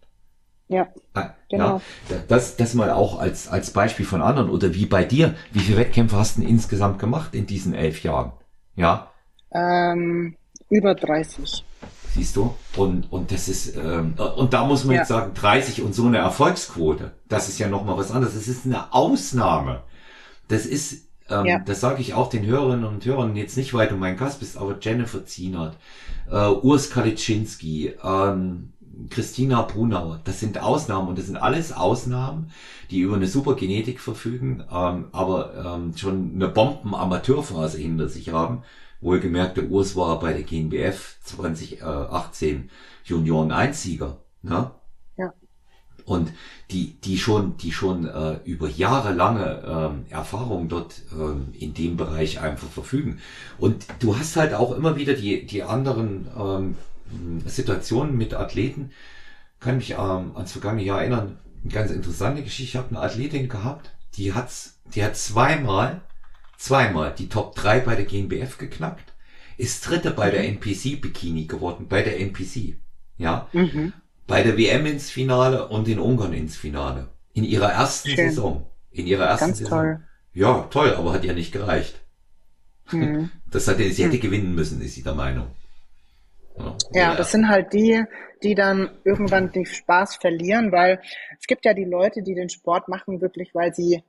Ja, ah, genau. Ja, das, das mal auch als, als Beispiel von anderen. Oder wie bei dir, wie viele Wettkämpfe hast du insgesamt gemacht in diesen elf Jahren? Ja? Ähm, über 30. Siehst du? Und, und das ist, ähm, und da muss man ja. jetzt sagen, 30 und so eine Erfolgsquote, das ist ja nochmal was anderes. Das ist eine Ausnahme. Das ist, ähm, ja. das sage ich auch den Hörerinnen und Hörern jetzt nicht, weil du mein Gast bist, aber Jennifer Zienert, äh, Urs Kalitschinski, ähm, Christina Brunauer. Das sind Ausnahmen und das sind alles Ausnahmen, die über eine super Genetik verfügen, ähm, aber ähm, schon eine Bomben-Amateurphase hinter sich haben. Wohlgemerkt, der Urs war bei der GNBF 2018 Junioren Einsieger. Ne? Ja. Und die, die schon, die schon äh, über jahrelange ähm, Erfahrung dort ähm, in dem Bereich einfach verfügen. Und du hast halt auch immer wieder die, die anderen ähm, Situationen mit Athleten, kann mich ähm, ans vergangene Jahr erinnern, eine ganz interessante Geschichte. Ich habe eine Athletin gehabt, die hat's, die hat zweimal, zweimal die Top 3 bei der GmbF geknackt, ist Dritte bei der NPC Bikini geworden, bei der NPC. Ja. Mhm. Bei der WM ins Finale und in Ungarn ins Finale. In ihrer ersten Schön. Saison. In ihrer ersten Ganz Saison. Toll. Ja, toll, aber hat ja nicht gereicht. Mhm. Das hätte, sie hätte mhm. gewinnen müssen, ist sie der Meinung. Ja, das sind halt die, die dann irgendwann den Spaß verlieren, weil es gibt ja die Leute, die den Sport machen wirklich, weil sie,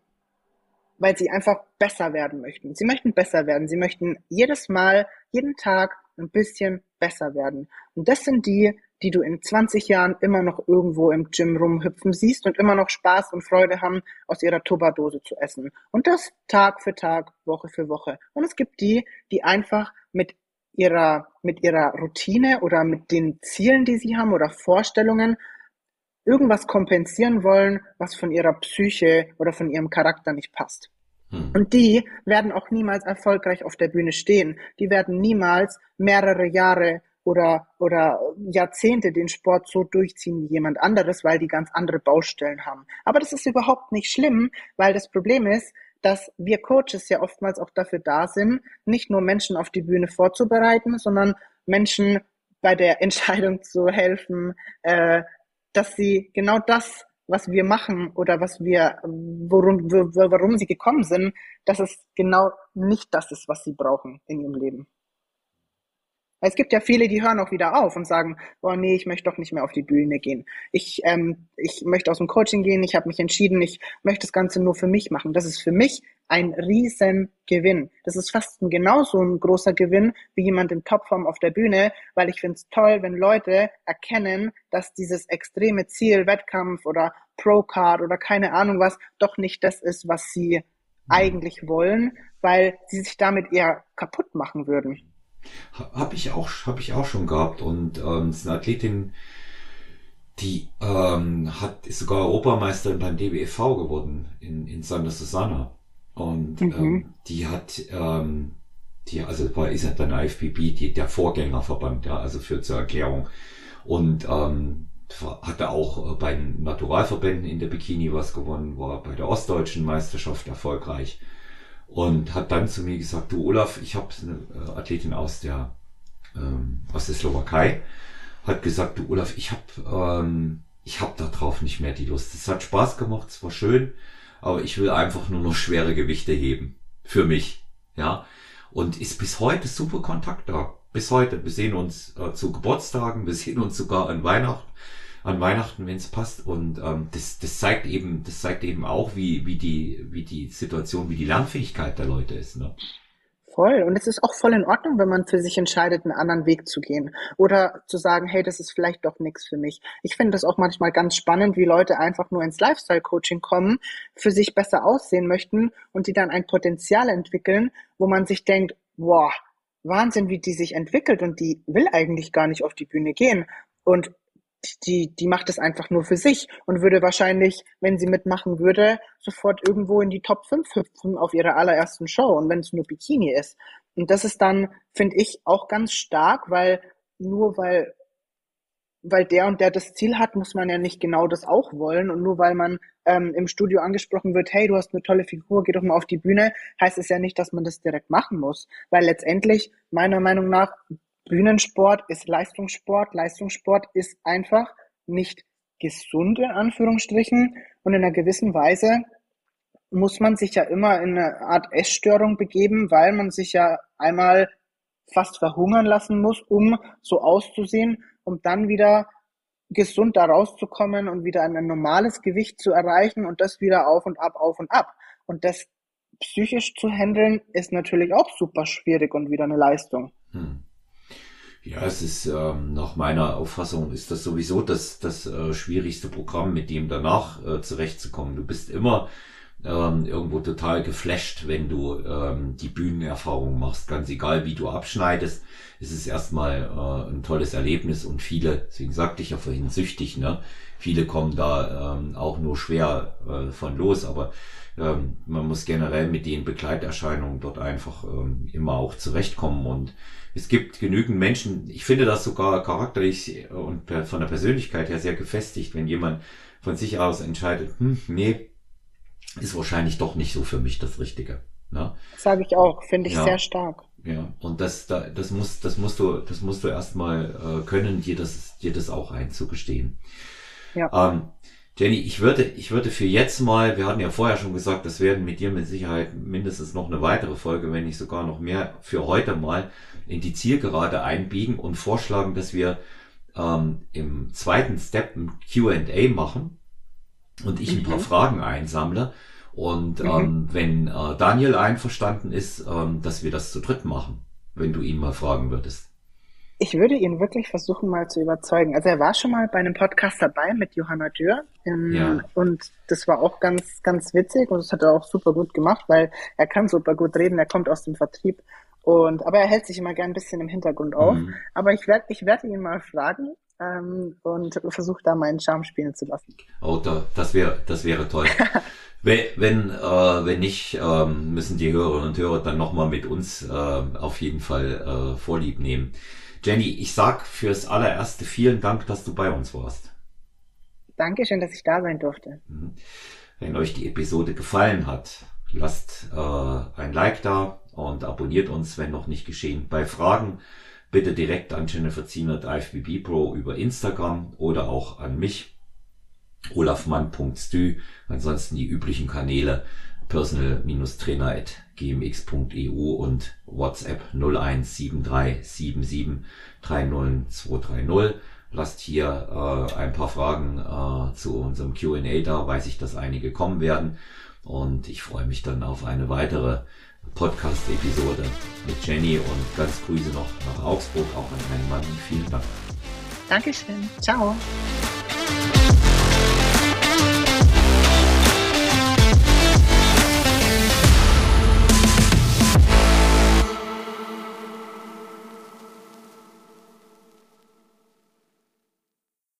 weil sie einfach besser werden möchten. Sie möchten besser werden. Sie möchten jedes Mal, jeden Tag ein bisschen besser werden. Und das sind die, die du in 20 Jahren immer noch irgendwo im Gym rumhüpfen siehst und immer noch Spaß und Freude haben, aus ihrer Tupperdose zu essen. Und das Tag für Tag, Woche für Woche. Und es gibt die, die einfach mit ihrer, mit ihrer Routine oder mit den Zielen, die sie haben oder Vorstellungen irgendwas kompensieren wollen, was von ihrer Psyche oder von ihrem Charakter nicht passt. Hm. Und die werden auch niemals erfolgreich auf der Bühne stehen. Die werden niemals mehrere Jahre oder, oder Jahrzehnte den Sport so durchziehen wie jemand anderes, weil die ganz andere Baustellen haben. Aber das ist überhaupt nicht schlimm, weil das Problem ist, dass wir Coaches ja oftmals auch dafür da sind, nicht nur Menschen auf die Bühne vorzubereiten, sondern Menschen bei der Entscheidung zu helfen, äh, dass sie genau das, was wir machen oder was wir, worum, warum sie gekommen sind, dass es genau nicht das ist, was sie brauchen in ihrem Leben. Es gibt ja viele, die hören auch wieder auf und sagen, oh nee, ich möchte doch nicht mehr auf die Bühne gehen. Ich, ähm, ich möchte aus dem Coaching gehen, ich habe mich entschieden, ich möchte das Ganze nur für mich machen. Das ist für mich ein riesen Gewinn. Das ist fast ein genauso ein großer Gewinn wie jemand in Topform auf der Bühne, weil ich finde es toll, wenn Leute erkennen, dass dieses extreme Ziel, Wettkampf oder Pro-Card oder keine Ahnung was, doch nicht das ist, was sie mhm. eigentlich wollen, weil sie sich damit eher kaputt machen würden. Habe ich auch, habe ich auch schon gehabt und ähm, ist eine Athletin, die ähm, hat ist sogar Europameisterin beim DBFV geworden in in Santa Susana und mhm. ähm, die hat ähm, die also war ist ja dann IFBB die der Vorgängerverband ja also für zur Erklärung und ähm, hatte auch bei den Naturalverbänden in der Bikini was gewonnen, war bei der Ostdeutschen Meisterschaft erfolgreich und hat dann zu mir gesagt, du Olaf, ich habe eine äh, Athletin aus der ähm, aus der Slowakei, hat gesagt, du Olaf, ich habe ähm, ich habe da drauf nicht mehr die Lust. Es hat Spaß gemacht, es war schön, aber ich will einfach nur noch schwere Gewichte heben für mich, ja. Und ist bis heute super Kontakt da. Bis heute. Wir sehen uns äh, zu Geburtstagen, wir sehen uns sogar an Weihnachten an Weihnachten, wenn es passt. Und ähm, das, das zeigt eben, das zeigt eben auch, wie, wie die, wie die Situation, wie die Lernfähigkeit der Leute ist. Ne? Voll. Und es ist auch voll in Ordnung, wenn man für sich entscheidet, einen anderen Weg zu gehen. Oder zu sagen, hey, das ist vielleicht doch nichts für mich. Ich finde das auch manchmal ganz spannend, wie Leute einfach nur ins Lifestyle-Coaching kommen, für sich besser aussehen möchten und die dann ein Potenzial entwickeln, wo man sich denkt, wow, Wahnsinn, wie die sich entwickelt und die will eigentlich gar nicht auf die Bühne gehen. Und die, die macht es einfach nur für sich und würde wahrscheinlich, wenn sie mitmachen würde, sofort irgendwo in die Top 5 hüpfen auf ihrer allerersten Show und wenn es nur Bikini ist. Und das ist dann, finde ich, auch ganz stark, weil nur weil, weil der und der das Ziel hat, muss man ja nicht genau das auch wollen. Und nur weil man ähm, im Studio angesprochen wird, hey, du hast eine tolle Figur, geh doch mal auf die Bühne, heißt es ja nicht, dass man das direkt machen muss. Weil letztendlich, meiner Meinung nach, Bühnensport ist Leistungssport. Leistungssport ist einfach nicht gesund in Anführungsstrichen und in einer gewissen Weise muss man sich ja immer in eine Art Essstörung begeben, weil man sich ja einmal fast verhungern lassen muss, um so auszusehen, um dann wieder gesund da rauszukommen und wieder ein normales Gewicht zu erreichen und das wieder auf und ab, auf und ab. Und das psychisch zu handeln ist natürlich auch super schwierig und wieder eine Leistung. Hm. Ja, es ist ähm, nach meiner Auffassung ist das sowieso das, das äh, schwierigste Programm, mit dem danach äh, zurechtzukommen. Du bist immer ähm, irgendwo total geflasht, wenn du ähm, die Bühnenerfahrung machst. Ganz egal, wie du abschneidest, ist es erstmal äh, ein tolles Erlebnis und viele, deswegen sagte ich ja vorhin süchtig, ne? Viele kommen da ähm, auch nur schwer äh, von los, aber ähm, man muss generell mit den Begleiterscheinungen dort einfach ähm, immer auch zurechtkommen und es gibt genügend Menschen, ich finde das sogar charakterlich und von der Persönlichkeit her sehr gefestigt, wenn jemand von sich aus entscheidet, hm, nee, ist wahrscheinlich doch nicht so für mich das Richtige. Ne? Sage ich auch, finde ich ja. sehr stark. Ja, und das, da, das muss, das musst du, das musst du erstmal äh, können, dir das, dir das auch einzugestehen. Ja. Ähm, Jenny, ich würde, ich würde für jetzt mal, wir hatten ja vorher schon gesagt, das werden mit dir mit Sicherheit mindestens noch eine weitere Folge, wenn nicht sogar noch mehr, für heute mal in die Zielgerade einbiegen und vorschlagen, dass wir ähm, im zweiten Step ein Q&A machen und ich ein paar mhm. Fragen einsammle. Und mhm. ähm, wenn äh, Daniel einverstanden ist, ähm, dass wir das zu dritt machen, wenn du ihn mal fragen würdest. Ich würde ihn wirklich versuchen mal zu überzeugen. Also er war schon mal bei einem Podcast dabei mit Johanna Dürr ähm, ja. und das war auch ganz, ganz witzig und das hat er auch super gut gemacht, weil er kann super gut reden, er kommt aus dem Vertrieb und aber er hält sich immer gern ein bisschen im Hintergrund auf. Mhm. Aber ich werde ich werde ihn mal fragen ähm, und versuche da meinen Charme spielen zu lassen. Oh, da, das wäre das wäre toll. wenn wenn, äh, wenn nicht, äh, müssen die Hörerinnen und Hörer dann nochmal mit uns äh, auf jeden Fall äh, Vorlieb nehmen. Jenny, ich sag fürs allererste vielen Dank, dass du bei uns warst. Dankeschön, dass ich da sein durfte. Mhm. Wenn euch die Episode gefallen hat, lasst äh, ein Like da und abonniert uns, wenn noch nicht geschehen. Bei Fragen bitte direkt an Jennifer Zienert IFBB Pro über Instagram oder auch an mich, olafmann.stü. Ansonsten die üblichen Kanäle personal-trainer.gmx.eu und WhatsApp 01737730230. Lasst hier äh, ein paar Fragen äh, zu unserem Q&A da, weiß ich, dass einige kommen werden. Und ich freue mich dann auf eine weitere Podcast-Episode mit Jenny und ganz Grüße noch nach Augsburg, auch an meinen Mann. Vielen Dank. Dankeschön. Ciao.